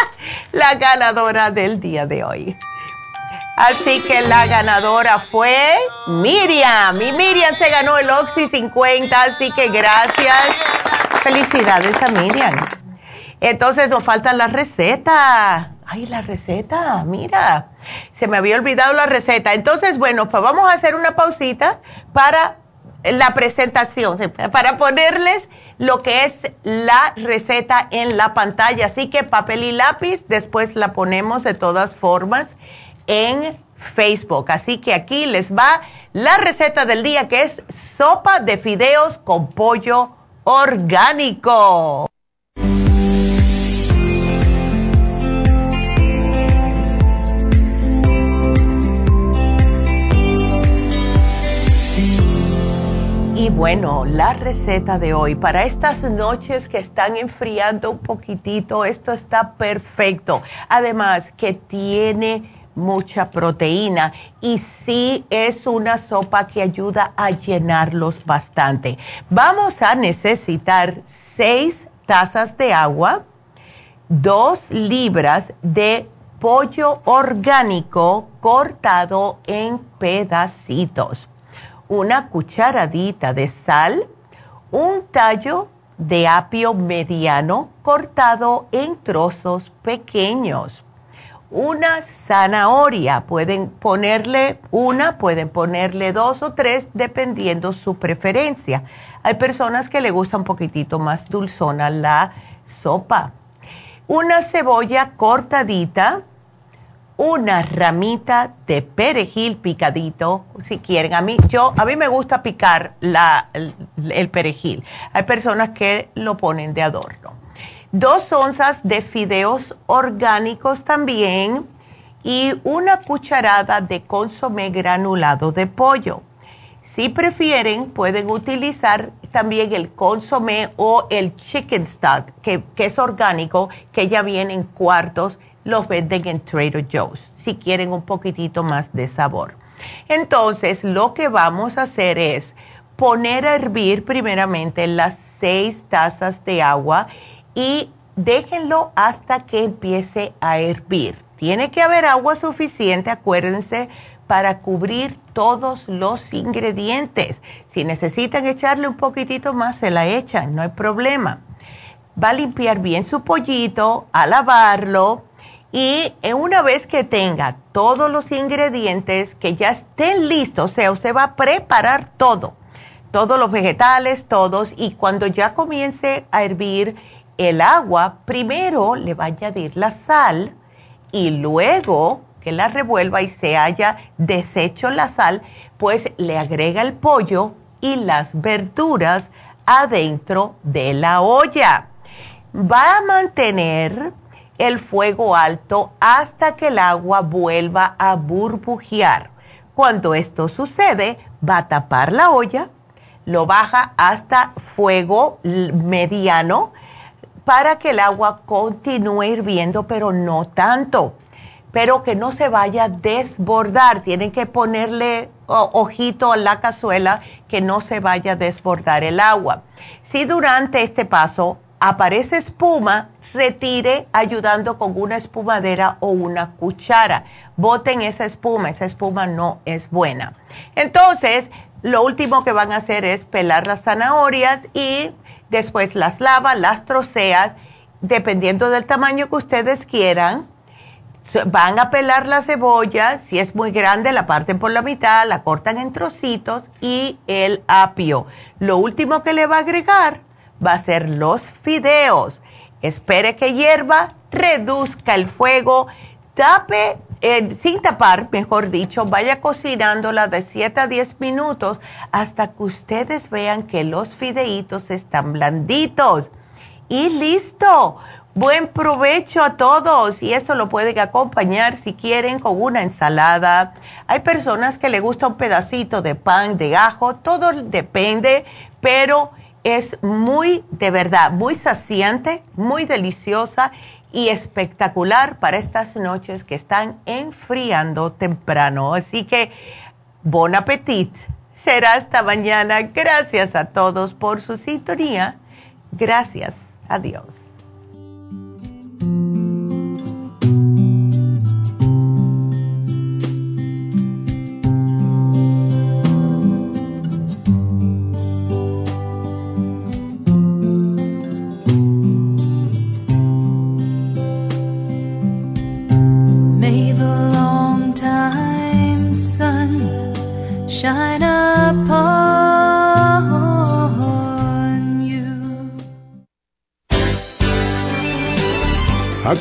la ganadora del día de hoy. Así que la ganadora fue Miriam. Y Miriam se ganó el Oxy 50, así que gracias. Felicidades a Miriam. Entonces nos falta la receta. Ay, la receta, mira. Se me había olvidado la receta. Entonces, bueno, pues vamos a hacer una pausita para la presentación, para ponerles lo que es la receta en la pantalla. Así que papel y lápiz, después la ponemos de todas formas en Facebook. Así que aquí les va la receta del día que es sopa de fideos con pollo orgánico. Y bueno, la receta de hoy, para estas noches que están enfriando un poquitito, esto está perfecto. Además que tiene mucha proteína y sí es una sopa que ayuda a llenarlos bastante. Vamos a necesitar seis tazas de agua, dos libras de pollo orgánico cortado en pedacitos una cucharadita de sal, un tallo de apio mediano cortado en trozos pequeños, una zanahoria, pueden ponerle una, pueden ponerle dos o tres dependiendo su preferencia. Hay personas que le gusta un poquitito más dulzona la sopa. Una cebolla cortadita, una ramita de perejil picadito, si quieren. A mí, yo, a mí me gusta picar la, el, perejil. Hay personas que lo ponen de adorno. Dos onzas de fideos orgánicos también y una cucharada de consomé granulado de pollo. Si prefieren, pueden utilizar también el consomé o el chicken stock, que, que es orgánico, que ya viene en cuartos los venden en Trader Joe's, si quieren un poquitito más de sabor. Entonces, lo que vamos a hacer es poner a hervir primeramente las seis tazas de agua y déjenlo hasta que empiece a hervir. Tiene que haber agua suficiente, acuérdense, para cubrir todos los ingredientes. Si necesitan echarle un poquitito más, se la echan, no hay problema. Va a limpiar bien su pollito, a lavarlo y una vez que tenga todos los ingredientes que ya estén listos, o sea, usted va a preparar todo, todos los vegetales, todos, y cuando ya comience a hervir el agua, primero le va a añadir la sal y luego que la revuelva y se haya deshecho la sal, pues le agrega el pollo y las verduras adentro de la olla. Va a mantener el fuego alto hasta que el agua vuelva a burbujear. Cuando esto sucede, va a tapar la olla, lo baja hasta fuego mediano para que el agua continúe hirviendo, pero no tanto pero que no se vaya a desbordar. Tienen que ponerle ojito a la cazuela que no se vaya a desbordar el agua. Si durante este paso aparece espuma, retire ayudando con una espumadera o una cuchara. Boten esa espuma, esa espuma no es buena. Entonces, lo último que van a hacer es pelar las zanahorias y después las lava, las troceas, dependiendo del tamaño que ustedes quieran van a pelar la cebolla, si es muy grande la parten por la mitad, la cortan en trocitos y el apio. Lo último que le va a agregar va a ser los fideos. Espere que hierva, reduzca el fuego, tape, sin tapar, mejor dicho, vaya cocinándola de 7 a 10 minutos hasta que ustedes vean que los fideitos están blanditos. Y listo Buen provecho a todos y eso lo pueden acompañar si quieren con una ensalada. Hay personas que le gusta un pedacito de pan de ajo, todo depende, pero es muy, de verdad, muy saciante, muy deliciosa y espectacular para estas noches que están enfriando temprano. Así que, bon appetit. Será hasta mañana. Gracias a todos por su sintonía. Gracias. Adiós.